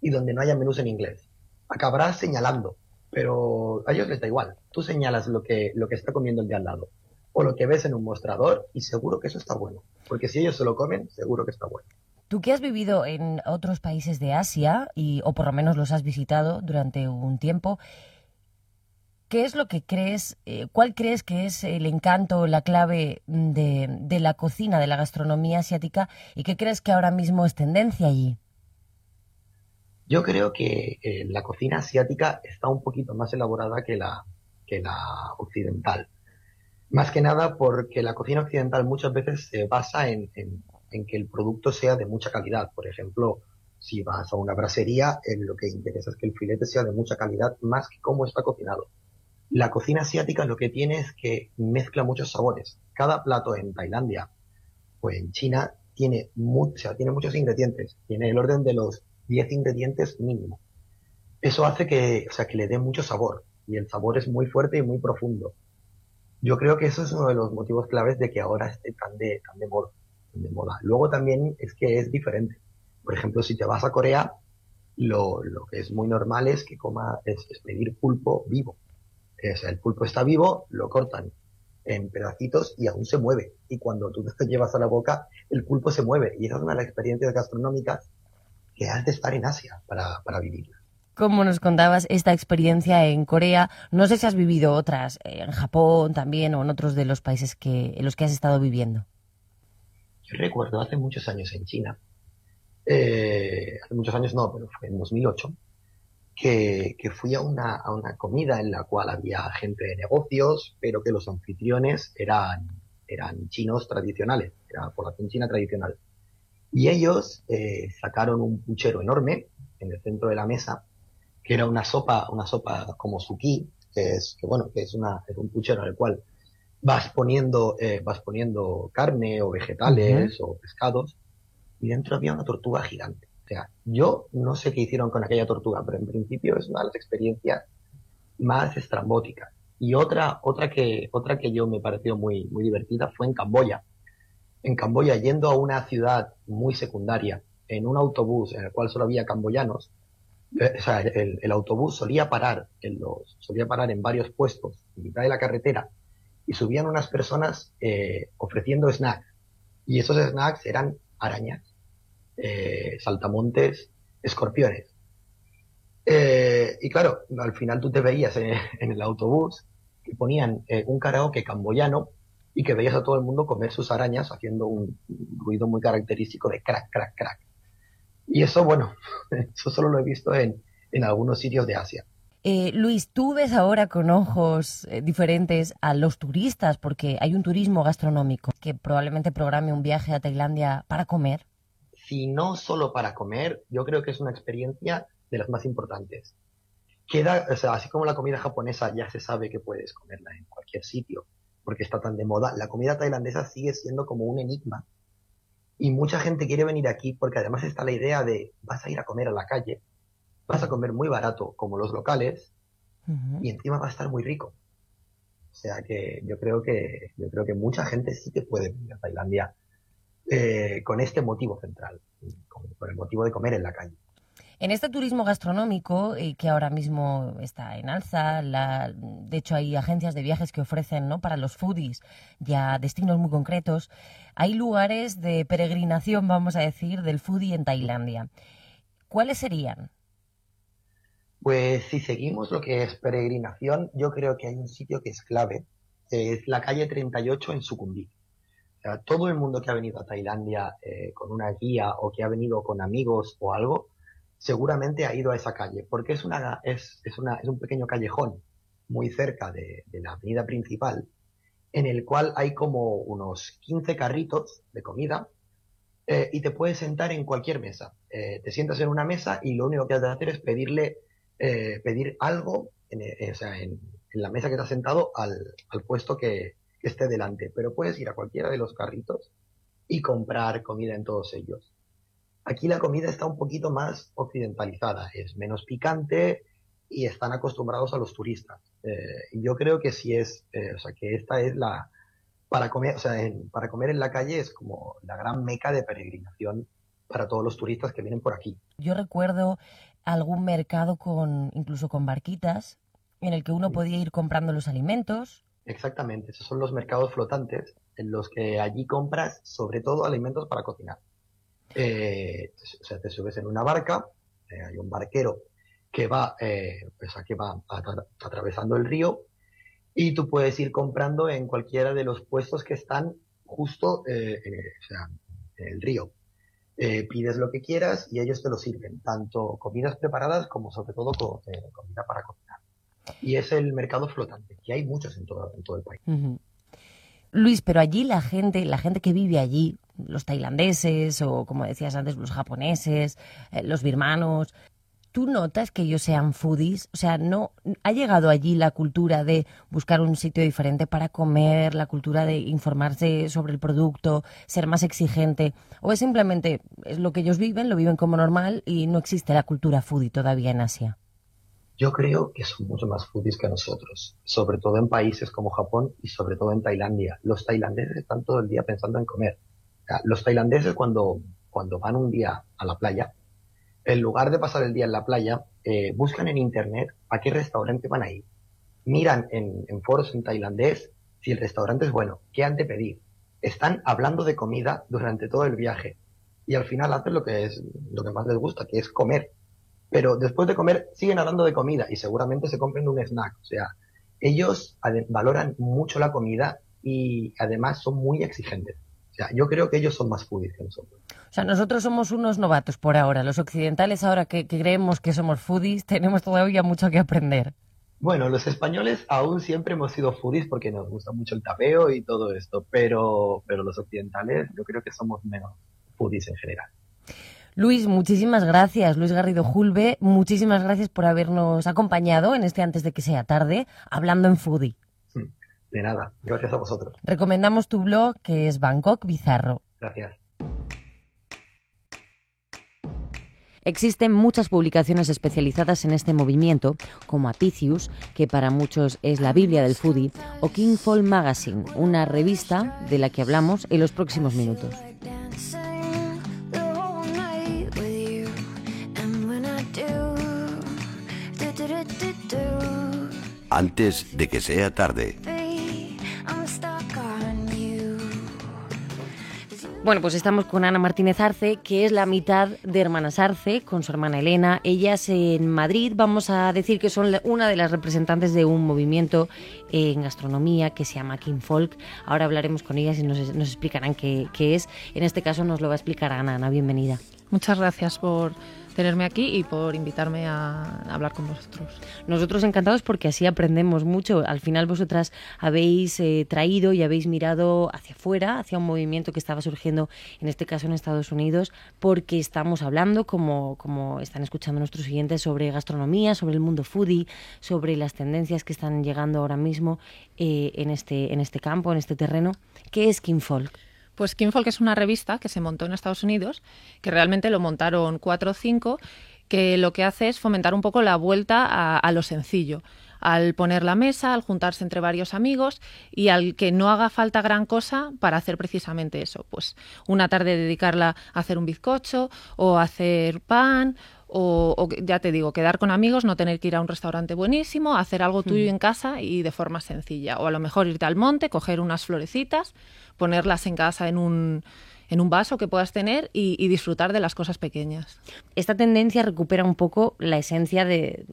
[SPEAKER 14] y donde no haya menús en inglés. Acabarás señalando, pero a ellos les da igual. Tú señalas lo que, lo que está comiendo el de al lado o lo que ves en un mostrador y seguro que eso está bueno. Porque si ellos se lo comen, seguro que está bueno.
[SPEAKER 3] Tú que has vivido en otros países de Asia, y, o por lo menos los has visitado durante un tiempo, ¿qué es lo que crees, eh, cuál crees que es el encanto, la clave de, la cocina, de la gastronomía asiática, y qué crees que ahora mismo es tendencia allí?
[SPEAKER 14] Yo creo que eh, la cocina asiática está un poquito más elaborada que la, que la occidental. Más que nada porque la cocina occidental muchas veces se basa en, que el producto sea de mucha calidad. Por ejemplo, si vas a una brasería, lo que interesa es que el filete sea de mucha calidad más que cómo está cocinado. La cocina asiática lo que tiene es que mezcla muchos sabores. Cada plato en Tailandia o en China tiene, mu o sea, tiene muchos ingredientes. Tiene el orden de los 10 ingredientes mínimo. Eso hace que, o sea, que le dé mucho sabor. Y el sabor es muy fuerte y muy profundo. Yo creo que eso es uno de los motivos claves de que ahora esté tan de, tan de moda. De moda. Luego también es que es diferente. Por ejemplo, si te vas a Corea, lo, lo que es muy normal es que coma, es pedir pulpo vivo. O sea, el pulpo está vivo, lo cortan en pedacitos y aún se mueve. Y cuando tú te llevas a la boca, el pulpo se mueve. Y esa es una de las experiencias gastronómicas que has de estar en Asia para, para vivirla.
[SPEAKER 3] Como nos contabas esta experiencia en Corea, no sé si has vivido otras, en Japón también o en otros de los países que, en los que has estado viviendo.
[SPEAKER 14] Yo recuerdo hace muchos años en China, eh, hace muchos años no, pero fue en 2008, que, que fui a una, a una comida en la cual había gente de negocios, pero que los anfitriones eran, eran chinos tradicionales, era población china tradicional. Y ellos eh, sacaron un puchero enorme en el centro de la mesa, que era una sopa, una sopa como suki, que es, que bueno, que es una, es un puchero en el cual vas poniendo, eh, vas poniendo carne o vegetales uh -huh. o pescados, y dentro había una tortuga gigante. O sea, yo no sé qué hicieron con aquella tortuga, pero en principio es una de las experiencias más estrambóticas. Y otra, otra que, otra que yo me pareció muy, muy divertida fue en Camboya. En Camboya, yendo a una ciudad muy secundaria, en un autobús en el cual solo había camboyanos, eh, o sea, el, autobús solía parar en los, solía parar en varios puestos en mitad de la carretera y subían unas personas eh, ofreciendo snacks. Y esos snacks eran arañas, eh, saltamontes, escorpiones. Eh, y claro, al final tú te veías en, el autobús que ponían eh, un karaoke camboyano y que veías a todo el mundo comer sus arañas haciendo un ruido muy característico de crack, crack, crack. Y eso, bueno, eso solo lo he visto en, en algunos sitios de Asia.
[SPEAKER 3] Luis, tú ves ahora con ojos diferentes a los turistas, porque hay un turismo gastronómico que probablemente programe un viaje a Tailandia para comer.
[SPEAKER 14] Si no solo para comer, yo creo que es una experiencia de las más importantes. Queda, o sea, así como la comida japonesa ya se sabe que puedes comerla en cualquier sitio, porque está tan de moda, la comida tailandesa sigue siendo como un enigma. Y mucha gente quiere venir aquí porque además está la idea de vas a ir a comer a la calle, vas a comer muy barato como los locales uh -huh. y encima va a estar muy rico. O sea que yo creo que yo creo que mucha gente sí que puede venir a Tailandia eh, con este motivo central, con, con, el motivo de comer en la calle.
[SPEAKER 3] En este turismo gastronómico, eh, que ahora mismo está en alza, la, de hecho hay agencias de viajes que ofrecen ¿no? para los foodies ya destinos muy concretos, hay lugares de peregrinación, vamos a decir, del foodie en Tailandia. ¿Cuáles serían?
[SPEAKER 14] Pues si seguimos lo que es peregrinación, yo creo que hay un sitio que es clave, es la calle 38 en Sucumbí. Todo el mundo que ha venido a Tailandia eh, con una guía o que ha venido con amigos o algo, seguramente ha ido a esa calle, porque es, una, es, es, una, es un pequeño callejón muy cerca de, la avenida principal, en el cual hay como unos 15 carritos de comida eh, y te puedes sentar en cualquier mesa. Eh, te sientas en una mesa y lo único que has de hacer es pedirle, pedir algo en, la mesa que estás sentado al, al puesto que, que esté delante. Pero puedes ir a cualquiera de los carritos y comprar comida en todos ellos. Aquí la comida está un poquito más occidentalizada, es menos picante y están acostumbrados a los turistas. Eh, yo creo que sí es, eh, o sea, que esta es la, para comer, o sea, en- para comer en la calle es como la gran meca de peregrinación para todos los turistas que vienen por aquí.
[SPEAKER 3] Yo recuerdo algún mercado con incluso con barquitas en el que uno podía ir comprando los alimentos.
[SPEAKER 14] Exactamente, esos son los mercados flotantes en los que allí compras sobre todo alimentos para cocinar. Eh, o sea, te subes en una barca, eh, hay un barquero que va, eh, que va atra- atravesando el río y tú puedes ir comprando en cualquiera de los puestos que están justo eh, en, el río. Pides lo que quieras y ellos te lo sirven, tanto comidas preparadas como sobre todo co- comida para cocinar. Y es el mercado flotante, que hay muchos en todo, el país.
[SPEAKER 3] Luis, pero allí la gente, la gente que vive allí, los tailandeses o como decías antes, los japoneses, eh, los birmanos, ¿tú notas que ellos sean foodies? O sea, no ha llegado allí la cultura de buscar un sitio diferente para comer, la cultura de informarse sobre el producto, ser más exigente, o es simplemente es lo que ellos viven, lo viven como normal y no existe la cultura foodie todavía en Asia.
[SPEAKER 14] Yo creo que son mucho más foodies que nosotros, sobre todo en países como Japón y sobre todo en Tailandia. Los tailandeses están todo el día pensando en comer. Los tailandeses cuando, cuando van un día a la playa, en lugar de pasar el día en la playa, eh, buscan en internet a qué restaurante van a ir. Miran en, en foros en tailandés si el restaurante es bueno, qué han de pedir. Están hablando de comida durante todo el viaje y al final hacen lo que es lo que más les gusta, que es comer pero después de comer siguen hablando de comida y seguramente se compren un snack. O sea, ellos valoran mucho la comida y además son muy exigentes. O sea, yo creo que ellos son más foodies que nosotros.
[SPEAKER 3] O sea, nosotros somos unos novatos por ahora. Los occidentales, ahora que, que creemos que somos foodies, tenemos todavía mucho que aprender.
[SPEAKER 14] Bueno, los españoles aún siempre hemos sido foodies porque nos gusta mucho el tapeo y todo esto, pero, pero los occidentales yo creo que somos menos foodies en general.
[SPEAKER 3] Luis, muchísimas gracias. Luis Garrido Julve, muchísimas gracias por habernos acompañado en este antes de que sea tarde, hablando en foodie.
[SPEAKER 14] De nada, gracias a vosotros.
[SPEAKER 3] Recomendamos tu blog que es Bangkok Bizarro.
[SPEAKER 14] Gracias.
[SPEAKER 3] Existen muchas publicaciones especializadas en este movimiento, como Apicius, que para muchos es la Biblia del foodie, o King Fall Magazine, una revista de la que hablamos en los próximos minutos.
[SPEAKER 5] Antes de que sea tarde.
[SPEAKER 3] Bueno, pues estamos con Ana Martínez Arce, que es la mitad de Hermanas Arce, con su hermana Elena. Ellas en Madrid, vamos a decir que son una de las representantes de un movimiento en gastronomía que se llama King Folk. Ahora hablaremos con ellas y nos, nos explicarán qué, qué es. En este caso nos lo va a explicar Ana. Ana, bienvenida.
[SPEAKER 15] Muchas gracias por tenerme aquí y por invitarme a hablar con vosotros.
[SPEAKER 3] Nosotros encantados porque así aprendemos mucho. Al final vosotras habéis eh, traído y habéis mirado hacia afuera, hacia un movimiento que estaba surgiendo, en este caso en Estados Unidos, porque estamos hablando, como, como están escuchando nuestros siguientes, sobre gastronomía, sobre el mundo foodie, sobre las tendencias que están llegando ahora mismo eh, en, este, en este campo, en este terreno. ¿Qué es King Folk?
[SPEAKER 15] Pues Kinfolk es una revista que se montó en Estados Unidos, que realmente lo montaron cuatro o cinco, que lo que hace es fomentar un poco la vuelta a, a lo sencillo, al poner la mesa, al juntarse entre varios amigos y al que no haga falta gran cosa para hacer precisamente eso. Pues una tarde dedicarla a hacer un bizcocho o a hacer pan o, o ya te digo, quedar con amigos, no tener que ir a un restaurante buenísimo, hacer algo tuyo
[SPEAKER 3] Mm.
[SPEAKER 15] en casa y de forma sencilla. O a lo mejor irte al monte, coger unas florecitas, ponerlas en casa en un, en un vaso que puedas tener y, y disfrutar de las cosas pequeñas.
[SPEAKER 3] Esta tendencia recupera un poco la esencia de,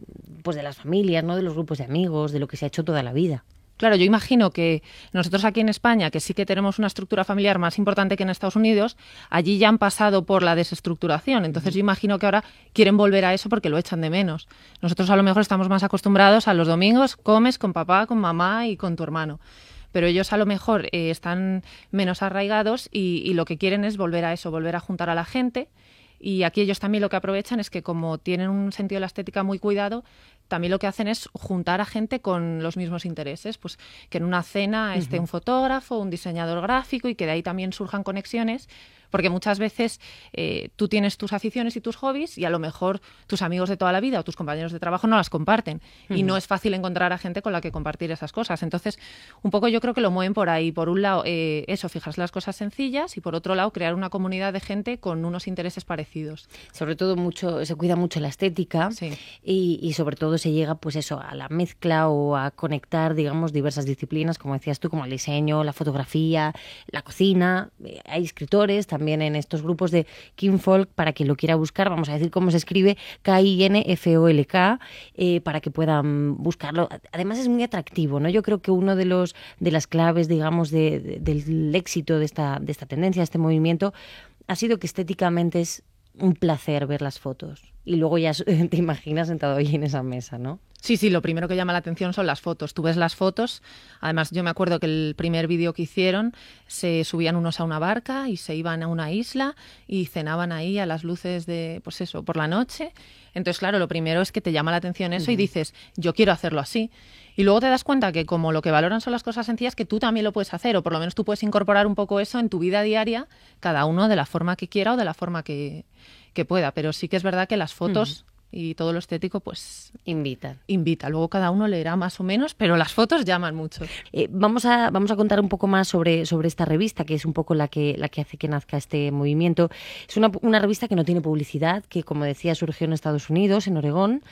[SPEAKER 3] pues de las familias, ¿no? de los grupos de amigos, de lo que se ha hecho toda la vida.
[SPEAKER 15] Claro, yo imagino que nosotros aquí en España, que sí que tenemos una estructura familiar más importante que en Estados Unidos, allí ya han pasado por la desestructuración. Entonces yo imagino que ahora quieren volver a eso porque lo echan de menos. Nosotros a lo mejor estamos más acostumbrados a los domingos, comes con papá, con mamá y con tu hermano. Pero ellos a lo mejor eh, están menos arraigados y, y lo que quieren es volver a eso, volver a juntar a la gente. Y aquí ellos también lo que aprovechan es que como tienen un sentido de la estética muy cuidado, también lo que hacen es juntar a gente con los mismos intereses, pues que en una cena esté un fotógrafo, un diseñador gráfico y que de ahí también surjan conexiones, porque muchas veces eh, tú tienes tus aficiones y tus hobbies y a lo mejor tus amigos de toda la vida o tus compañeros de trabajo no las comparten y no es fácil encontrar a gente con la que compartir esas cosas. Entonces, un poco yo creo que lo mueven por ahí. Por un lado, eh, eso, fijarse las cosas sencillas y por otro lado, crear una comunidad de gente con unos intereses parecidos.
[SPEAKER 3] Sobre todo mucho, se cuida mucho la estética y, y sobre todo se llega pues eso a la mezcla o a conectar digamos diversas disciplinas como decías tú como el diseño, la fotografía, la cocina. Eh, Hay escritores también en estos grupos de Kinfolk para quien lo quiera buscar. Vamos a decir cómo se escribe K-I-N-F-O-L-K eh, para que puedan buscarlo. Además es muy atractivo, ¿no? Yo creo que uno de los de las claves digamos de- del éxito de esta de esta tendencia, de este movimiento ha sido que estéticamente es un placer ver las fotos. Y luego ya te imaginas sentado ahí en esa mesa, ¿no?
[SPEAKER 15] Sí, sí, lo primero que llama la atención son las fotos. Tú ves las fotos, además yo me acuerdo que el primer vídeo que hicieron se subían unos a una barca y se iban a una isla y cenaban ahí a las luces de, pues eso, por la noche. Entonces, claro, lo primero es que te llama la atención eso y dices, yo quiero hacerlo así. Y luego te das cuenta que como lo que valoran son las cosas sencillas, que tú también lo puedes hacer, o por lo menos tú puedes incorporar un poco eso en tu vida diaria, cada uno de la forma que quiera o de la forma que, que pueda. Pero sí que es verdad que las fotos y todo lo estético, pues
[SPEAKER 3] Invitan.
[SPEAKER 15] invita. Luego cada uno leerá más o menos, pero las fotos llaman mucho.
[SPEAKER 3] Eh, vamos, a, vamos a contar un poco más sobre, sobre esta revista, que es un poco la que, la que hace que nazca este movimiento. Es una, una revista que no tiene publicidad, que como decía surgió en Estados Unidos, en Oregón,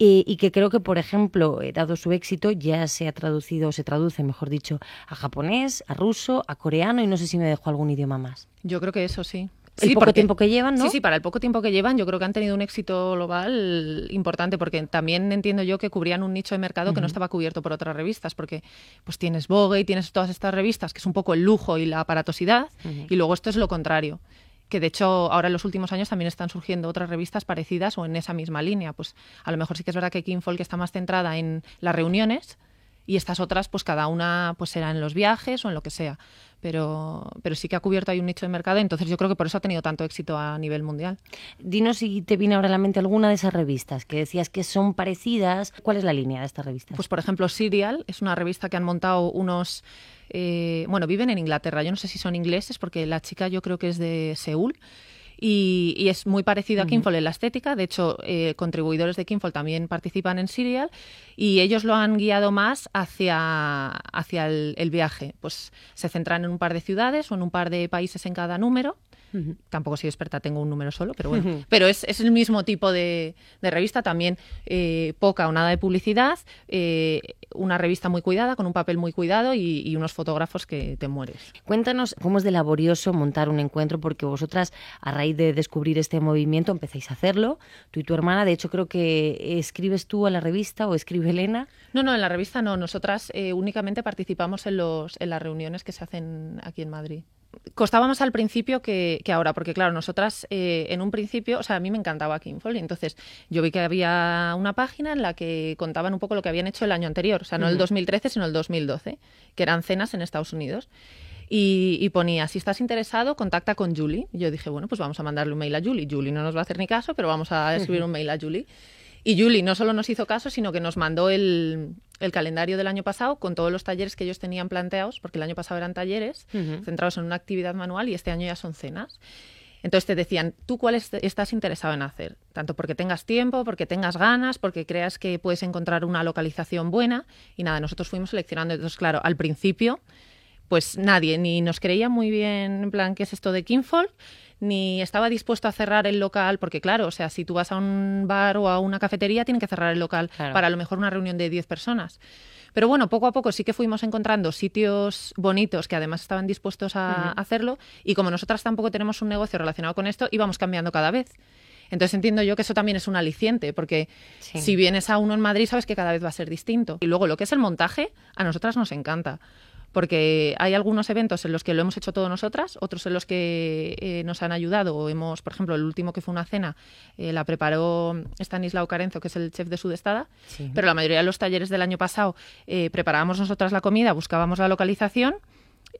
[SPEAKER 3] eh, y que creo que, por ejemplo, eh, dado su éxito, ya se ha traducido, se traduce, mejor dicho, a japonés, a ruso, a coreano y no sé si me dejo algún idioma más.
[SPEAKER 15] Yo creo que eso sí.
[SPEAKER 3] El poco tiempo que llevan, ¿no?
[SPEAKER 15] Sí, sí, para el poco tiempo que llevan, yo creo que han tenido un éxito global importante, porque también entiendo yo que cubrían un nicho de mercado que no estaba cubierto por otras revistas, porque pues tienes Vogue y tienes todas estas revistas, que es un poco el lujo y la aparatosidad, y luego esto es lo contrario. Que de hecho ahora en los últimos años también están surgiendo otras revistas parecidas o en esa misma línea. Pues a lo mejor sí que es verdad que Kinfolk está más centrada en las reuniones y estas otras, pues cada una pues será en los viajes o en lo que sea. Pero, pero sí que ha cubierto ahí un nicho de mercado, entonces yo creo que por eso ha tenido tanto éxito a nivel mundial.
[SPEAKER 3] Dinos si te viene ahora a la mente alguna de esas revistas que decías que son parecidas. ¿Cuál es la línea de estas revistas?
[SPEAKER 15] Pues por ejemplo, Serial es una revista que han montado unos... eh, bueno, viven en Inglaterra, yo no sé si son ingleses porque la chica yo creo que es de Seúl. Y, y es muy parecido a
[SPEAKER 3] Ujú.
[SPEAKER 15] Kinfold en la estética. De hecho, eh, contribuidores de Kinfold también participan en Serial y ellos lo han guiado más hacia, hacia el, el viaje. Pues se centran en un par de ciudades o en un par de países en cada número. Tampoco soy experta, tengo un número solo, pero bueno. Pero es, es el mismo tipo de, de revista, también eh, poca o nada de publicidad, eh, una revista muy cuidada, con un papel muy cuidado y, y unos fotógrafos que te mueres.
[SPEAKER 3] Cuéntanos cómo es de laborioso montar un encuentro, porque vosotras, a raíz de descubrir este movimiento, empezáis a hacerlo. Tú y tu hermana, de hecho, creo que escribes tú a la revista o escribe Elena.
[SPEAKER 15] No, no, en la revista no. Nosotras eh, únicamente participamos en, los, en las reuniones que se hacen aquí en Madrid. Costaba más al principio que, que ahora, porque claro, nosotras eh, en un principio, o sea, a mí me encantaba Kinfold, y entonces yo vi que había una página en la que contaban un poco lo que habían hecho el año anterior, o sea, no el
[SPEAKER 3] Ujú.
[SPEAKER 15] 2013, sino el 2012, que eran cenas en Estados Unidos. Y, y ponía, si estás interesado, contacta con Julie. Y yo dije, bueno, pues vamos a mandarle un mail a Julie. Julie no nos va a hacer ni caso, pero vamos a escribir un mail a Julie. Y Julie no solo nos hizo caso, sino que nos mandó el, el calendario del año pasado con todos los talleres que ellos tenían planteados, porque el año pasado eran talleres centrados en una actividad manual y este año ya son cenas. Entonces te decían, ¿tú cuál est- estás interesado en hacer? Tanto porque tengas tiempo, porque tengas ganas, porque creas que puedes encontrar una localización buena. Y nada, nosotros fuimos seleccionando. Entonces, claro, al principio, pues nadie ni nos creía muy bien, en plan, ¿qué es esto de Kinfolk? Ni estaba dispuesto a cerrar el local, porque claro, o sea, si tú vas a un bar o a una cafetería, tienen que cerrar el local
[SPEAKER 3] Claro.
[SPEAKER 15] para a lo mejor una reunión de 10 personas. Pero bueno, poco a poco sí que fuimos encontrando sitios bonitos que además estaban dispuestos a hacerlo y como nosotras tampoco tenemos un negocio relacionado con esto, íbamos cambiando cada vez. Entonces entiendo yo que eso también es un aliciente, porque
[SPEAKER 3] Sí.
[SPEAKER 15] si vienes a uno en Madrid sabes que cada vez va a ser distinto. Y luego lo que es el montaje, a nosotras nos encanta. Porque hay algunos eventos en los que lo hemos hecho todos nosotras, otros en los que eh, nos han ayudado. o Hemos, por ejemplo, el último que fue una cena, eh, la preparó Stanislao Carenzo, que es el chef de Sudestada.
[SPEAKER 3] Sí.
[SPEAKER 15] Pero la mayoría de los talleres del año pasado eh, preparábamos nosotras la comida, buscábamos la localización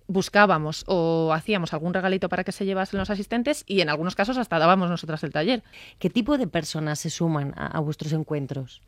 [SPEAKER 15] buscábamos o hacíamos algún regalito para que se llevasen los asistentes y en algunos casos hasta dábamos nosotras el taller.
[SPEAKER 3] ¿Qué tipo de personas se suman a, a vuestros encuentros?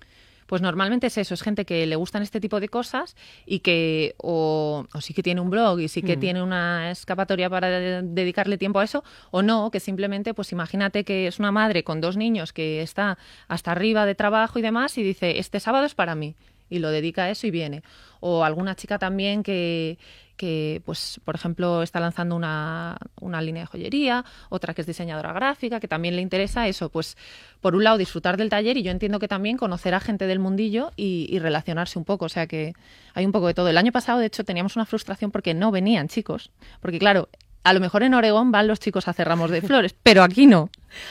[SPEAKER 15] Pues normalmente es eso, es gente que le gustan este tipo de cosas y que o, o sí que tiene un blog y sí que
[SPEAKER 3] Mm.
[SPEAKER 15] tiene una escapatoria para de- dedicarle tiempo a eso, o no, que simplemente, pues imagínate que es una madre con dos niños que está hasta arriba de trabajo y demás y dice, este sábado es para mí y lo dedica a eso y viene. O alguna chica también que, que pues, por ejemplo, está lanzando una, una línea de joyería, otra que es diseñadora gráfica, que también le interesa eso, pues, por un lado, disfrutar del taller y yo entiendo que también conocer a gente del mundillo y, y relacionarse un poco, o sea que hay un poco de todo. El año pasado, de hecho, teníamos una frustración porque no venían chicos, porque claro, a lo mejor en Oregón van los chicos a hacer ramos de flores, pero aquí no.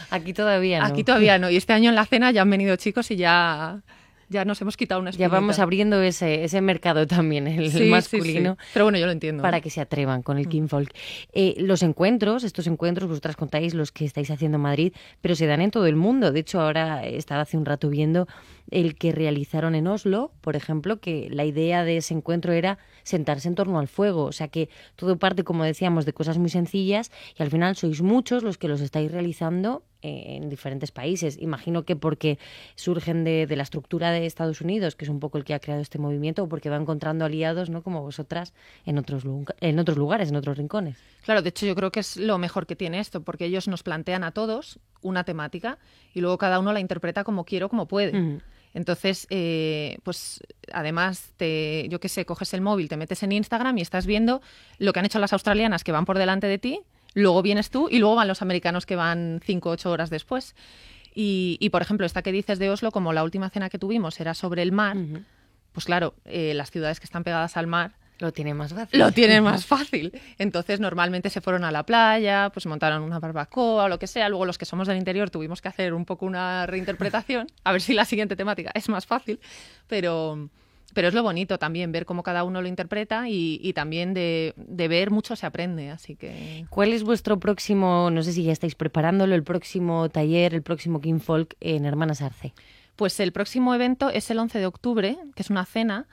[SPEAKER 3] Aquí todavía no.
[SPEAKER 15] Aquí todavía no. Y este año en la cena ya han venido chicos y ya, ya nos hemos quitado una
[SPEAKER 3] Ya vamos
[SPEAKER 15] espinita.
[SPEAKER 3] abriendo ese, ese mercado también, el,
[SPEAKER 15] Sí,
[SPEAKER 3] masculino.
[SPEAKER 15] sí. Pero bueno, yo lo entiendo.
[SPEAKER 3] Para que se atrevan con el King Folk. Eh, los encuentros, estos encuentros, vosotras contáis los que estáis haciendo en Madrid, pero se dan en todo el mundo. De hecho, ahora estaba hace un rato viendo el que realizaron en Oslo, por ejemplo, que la idea de ese encuentro era sentarse en torno al fuego. O sea que todo parte, como decíamos, de cosas muy sencillas y al final sois muchos los que los estáis realizando eh, en diferentes países. Imagino que porque surgen de, de la estructura de Estados Unidos, que es un poco el que ha creado este movimiento, o porque va encontrando aliados, ¿no? Como vosotras, en otros, en otros lugares, en otros rincones.
[SPEAKER 15] Claro, de hecho yo creo que es lo mejor que tiene esto, porque ellos nos plantean a todos una temática y luego cada uno la interpreta como quiere o como puede. Entonces, eh, pues además, te, yo qué sé, coges el móvil, te metes en Instagram y estás viendo lo que han hecho las australianas que van por delante de ti, luego vienes tú y luego van los americanos que van 5 o 8 horas después. Y, y, por ejemplo, esta que dices de Oslo, como la última cena que tuvimos era sobre el mar, pues claro, eh, las ciudades que están pegadas al mar
[SPEAKER 3] Lo tiene más fácil.
[SPEAKER 15] lo tienen más fácil. Entonces, normalmente se fueron a la playa, pues montaron una barbacoa o lo que sea. Luego, los que somos del interior tuvimos que hacer un poco una reinterpretación, a ver si la siguiente temática es más fácil. Pero, pero es lo bonito también, ver cómo cada uno lo interpreta y, y también de, de ver mucho se aprende. Así que.
[SPEAKER 3] ¿Cuál es vuestro próximo, no sé si ya estáis preparándolo, el próximo taller, el próximo King Folk en Hermanas Arce?
[SPEAKER 15] Pues el próximo evento es el 11 de octubre, que es una cena.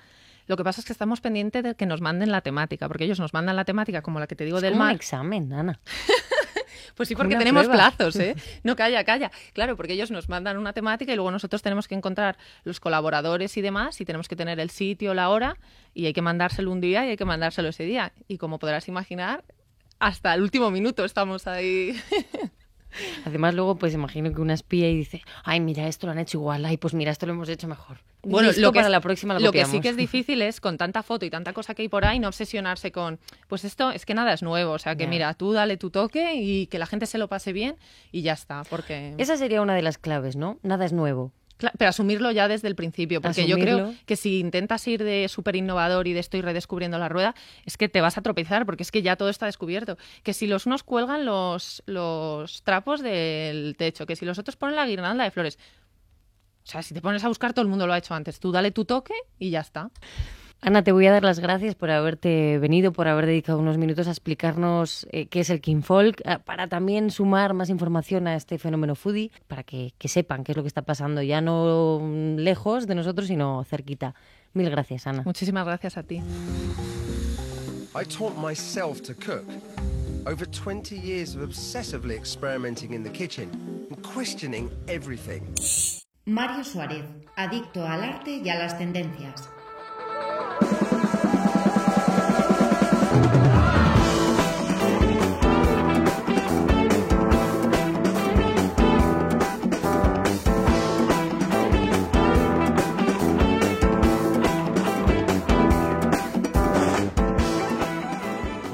[SPEAKER 15] Lo que pasa es que estamos pendientes de que nos manden la temática, porque ellos nos mandan la temática como la que te digo
[SPEAKER 3] Es
[SPEAKER 15] del
[SPEAKER 3] como un
[SPEAKER 15] mar.
[SPEAKER 3] examen, Ana.
[SPEAKER 15] Pues sí, porque
[SPEAKER 3] una
[SPEAKER 15] tenemos
[SPEAKER 3] prueba.
[SPEAKER 15] plazos, ¿eh? No, calla, calla. Claro, porque ellos nos mandan una temática y luego nosotros tenemos que encontrar los colaboradores y demás y tenemos que tener el sitio, la hora y hay que mandárselo un día y hay que mandárselo ese día. Y como podrás imaginar, hasta el último minuto estamos ahí.
[SPEAKER 3] Además, luego, pues imagino que una espía y dice, ay, mira, esto lo han hecho igual, ay, pues mira, esto lo hemos hecho mejor.
[SPEAKER 15] Bueno, lo que,
[SPEAKER 3] para
[SPEAKER 15] es-
[SPEAKER 3] la próxima lo,
[SPEAKER 15] lo que sí que es difícil es con tanta foto y tanta cosa que hay por ahí no obsesionarse con, pues esto es que nada es nuevo, o sea que mira, tú dale tu toque y que la gente se lo pase bien y ya está, porque...
[SPEAKER 3] Esa sería una de las claves, ¿no? Nada es nuevo.
[SPEAKER 15] Pero asumirlo ya desde el principio, porque yo creo que si intentas ir de súper innovador y de estoy redescubriendo la rueda, es que te vas a tropezar, porque es que ya todo está descubierto. Que si los unos cuelgan los, los trapos del techo, que si los otros ponen la guirnalda de flores. O sea, si te pones a buscar, todo el mundo lo ha hecho antes. Tú dale tu toque y ya está.
[SPEAKER 3] Ana, te voy a dar las gracias por haberte venido, por haber dedicado unos minutos a explicarnos eh, qué es el King Folk, eh, para también sumar más información a este fenómeno foodie, para que, que sepan qué es lo que está pasando, ya no lejos de nosotros, sino cerquita. Mil gracias, Ana.
[SPEAKER 15] Muchísimas gracias a ti.
[SPEAKER 16] I taught myself to cook. Over 20 years of obsessively experimenting in the kitchen and questioning everything.
[SPEAKER 7] Mario Suárez, adicto al arte y a las tendencias.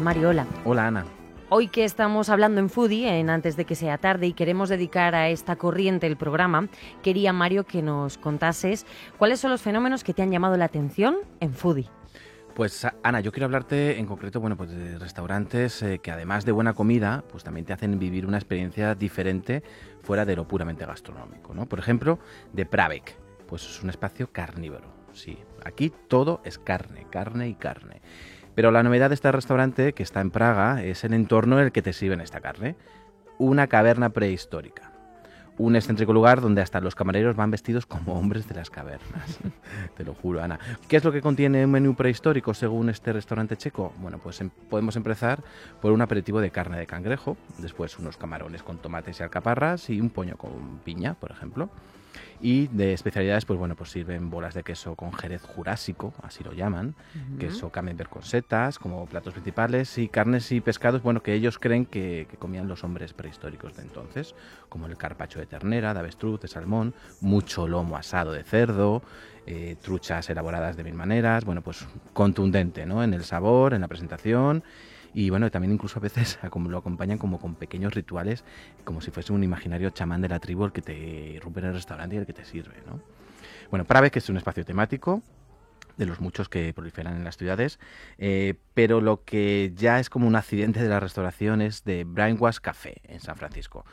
[SPEAKER 3] Mario, hola.
[SPEAKER 8] Hola Ana.
[SPEAKER 3] Hoy que estamos hablando en Foodie, en antes de que sea tarde, y queremos dedicar a esta corriente el programa, quería Mario que nos contases cuáles son los fenómenos que te han llamado la atención en Foodie.
[SPEAKER 17] Pues Ana, yo quiero hablarte en concreto, bueno, pues de restaurantes eh, que además de buena comida, pues también te hacen vivir una experiencia diferente fuera de lo puramente gastronómico, ¿no? Por ejemplo, de Pravek, pues es un espacio carnívoro, sí. Aquí todo es carne, carne y carne. Pero la novedad de este restaurante que está en Praga es el entorno en el que te sirven esta carne, una caverna prehistórica un excéntrico lugar donde hasta los camareros van vestidos como hombres de las cavernas. Te lo juro, Ana. ¿Qué es lo que contiene un menú prehistórico según este restaurante checo? Bueno, pues em- podemos empezar por un aperitivo de carne de cangrejo, después unos camarones con tomates y alcaparras y un pollo con piña, por ejemplo. Y de especialidades, pues bueno, pues sirven bolas de queso con jerez jurásico, así lo llaman, queso camembert con setas como platos principales y carnes y pescados, bueno, que ellos creen que, que comían los hombres prehistóricos de entonces, como el carpacho de ternera, de avestruz, de salmón, mucho lomo asado de cerdo, eh, truchas elaboradas de mil maneras, bueno, pues contundente, ¿no? En el sabor, en la presentación y bueno, también incluso a veces lo acompañan como con pequeños rituales, como si fuese un imaginario chamán de la tribu el que te rompe en el restaurante y el que te sirve, ¿no? Bueno, Prave, que es un espacio temático, de los muchos que proliferan en las ciudades, eh, pero lo que ya es como un accidente de la restauración es de Brainwash Café en San Francisco.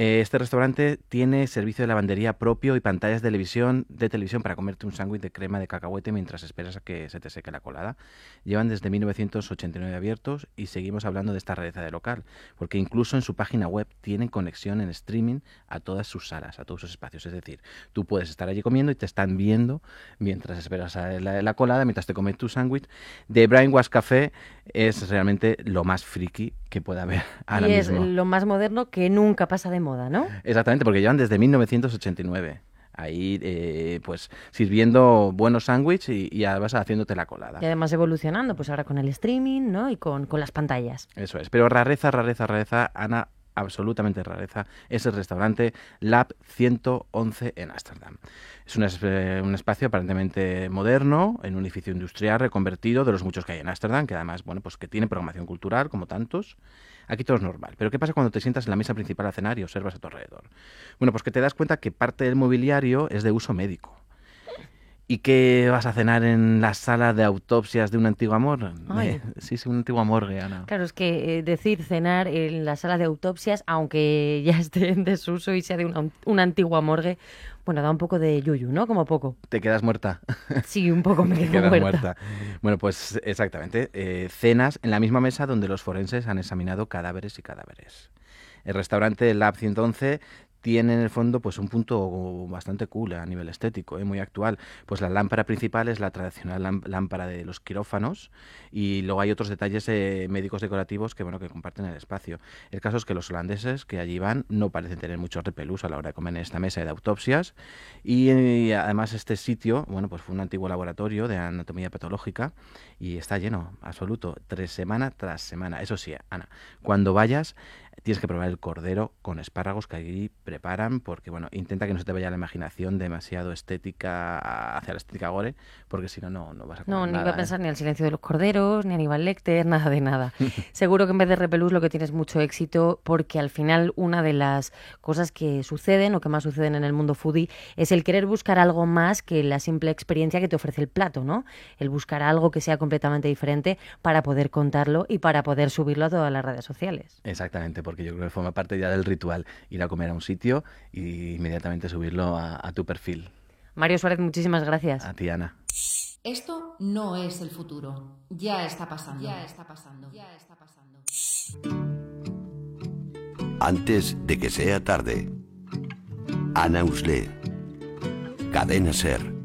[SPEAKER 17] Eh, Este restaurante tiene servicio de lavandería propio y pantallas de televisión, de televisión para comerte un sándwich de crema de cacahuete mientras esperas a que se te seque la colada. Llevan desde 1989 abiertos y seguimos hablando de esta rareza de local, porque incluso en su página web tienen conexión en streaming a todas sus salas, a todos sus espacios. Es decir, tú puedes estar allí comiendo y te están viendo mientras esperas a la, la colada, mientras te comes tu sándwich. De Brainwash Café es realmente lo más friki que pueda haber ahora
[SPEAKER 3] y es
[SPEAKER 17] mismo.
[SPEAKER 3] lo más moderno que nunca pasa de moda, ¿no?
[SPEAKER 17] Exactamente, porque llevan desde 1989. Ahí, eh, pues, sirviendo buenos sándwiches y, y además haciéndote la colada.
[SPEAKER 3] Y además evolucionando, pues ahora con el streaming, ¿no? Y con, con las pantallas.
[SPEAKER 17] Eso es. Pero rareza, rareza, rareza, Ana, absolutamente rareza, es el restaurante Lab 111 en Ámsterdam. Es eh, un espacio aparentemente moderno, en un edificio industrial reconvertido de los muchos que hay en Ámsterdam, que además, bueno, pues que tiene programación cultural, como tantos. Aquí todo es normal. Pero ¿qué pasa cuando te sientas en la mesa principal a cenar y observas a tu alrededor? Bueno, pues que te das cuenta que parte del mobiliario es de uso médico. ¿Y qué vas a cenar en la sala de autopsias de una antigua morgue?
[SPEAKER 3] Ay.
[SPEAKER 17] Sí, sí, una antigua morgue, Ana.
[SPEAKER 3] Claro, es que eh, decir cenar en la sala de autopsias, aunque ya esté en desuso y sea de una, una antigua morgue, bueno, da un poco de yuyu, ¿no? Como poco.
[SPEAKER 17] ¿Te quedas muerta?
[SPEAKER 3] Sí, un poco me
[SPEAKER 17] Te
[SPEAKER 3] quedo
[SPEAKER 17] quedas
[SPEAKER 3] muerta.
[SPEAKER 17] Bueno, pues exactamente. eh, cenas en la misma mesa donde los forenses han examinado cadáveres y cadáveres. El restaurante Lab 111 tiene en el fondo pues un punto bastante cool a nivel estético, ¿eh? muy actual. Pues la lámpara principal es la tradicional lám- lámpara de los quirófanos y luego hay otros detalles eh, médicos decorativos que bueno que comparten el espacio. El caso es que los holandeses que allí van no parecen tener mucho repelús a la hora de comer en esta mesa de autopsias y, eh, además este sitio, bueno, pues fue un antiguo laboratorio de anatomía patológica y está lleno, absoluto, tres semana tras semana. Eso sí, Ana, cuando vayas tienes que probar el cordero con espárragos que allí preparan porque, bueno, intenta que no se te vaya la imaginación demasiado estética hacia la estética gore porque si no, no, no vas a comer
[SPEAKER 3] No, ni iba a
[SPEAKER 17] ¿eh?
[SPEAKER 3] pensar ni al silencio de los corderos, ni a Aníbal Lecter, nada de nada. Seguro que en vez de repelús lo que tienes mucho éxito, porque al final una de las cosas que suceden o que más suceden en el mundo foodie es el querer buscar algo más que la simple experiencia que te ofrece el plato, ¿no? El buscar algo que sea completamente diferente para poder contarlo y para poder subirlo a todas las redes sociales.
[SPEAKER 17] Exactamente, porque yo creo que forma parte ya del ritual ir a comer a un sitio y inmediatamente subirlo a, a tu perfil.
[SPEAKER 3] Mario Suárez, muchísimas gracias.
[SPEAKER 17] A ti, Ana.
[SPEAKER 7] Esto no es el futuro. Ya está pasando. Ya está pasando. Ya está pasando.
[SPEAKER 5] Antes de que sea tarde. Ana Usle. Cadena Ser.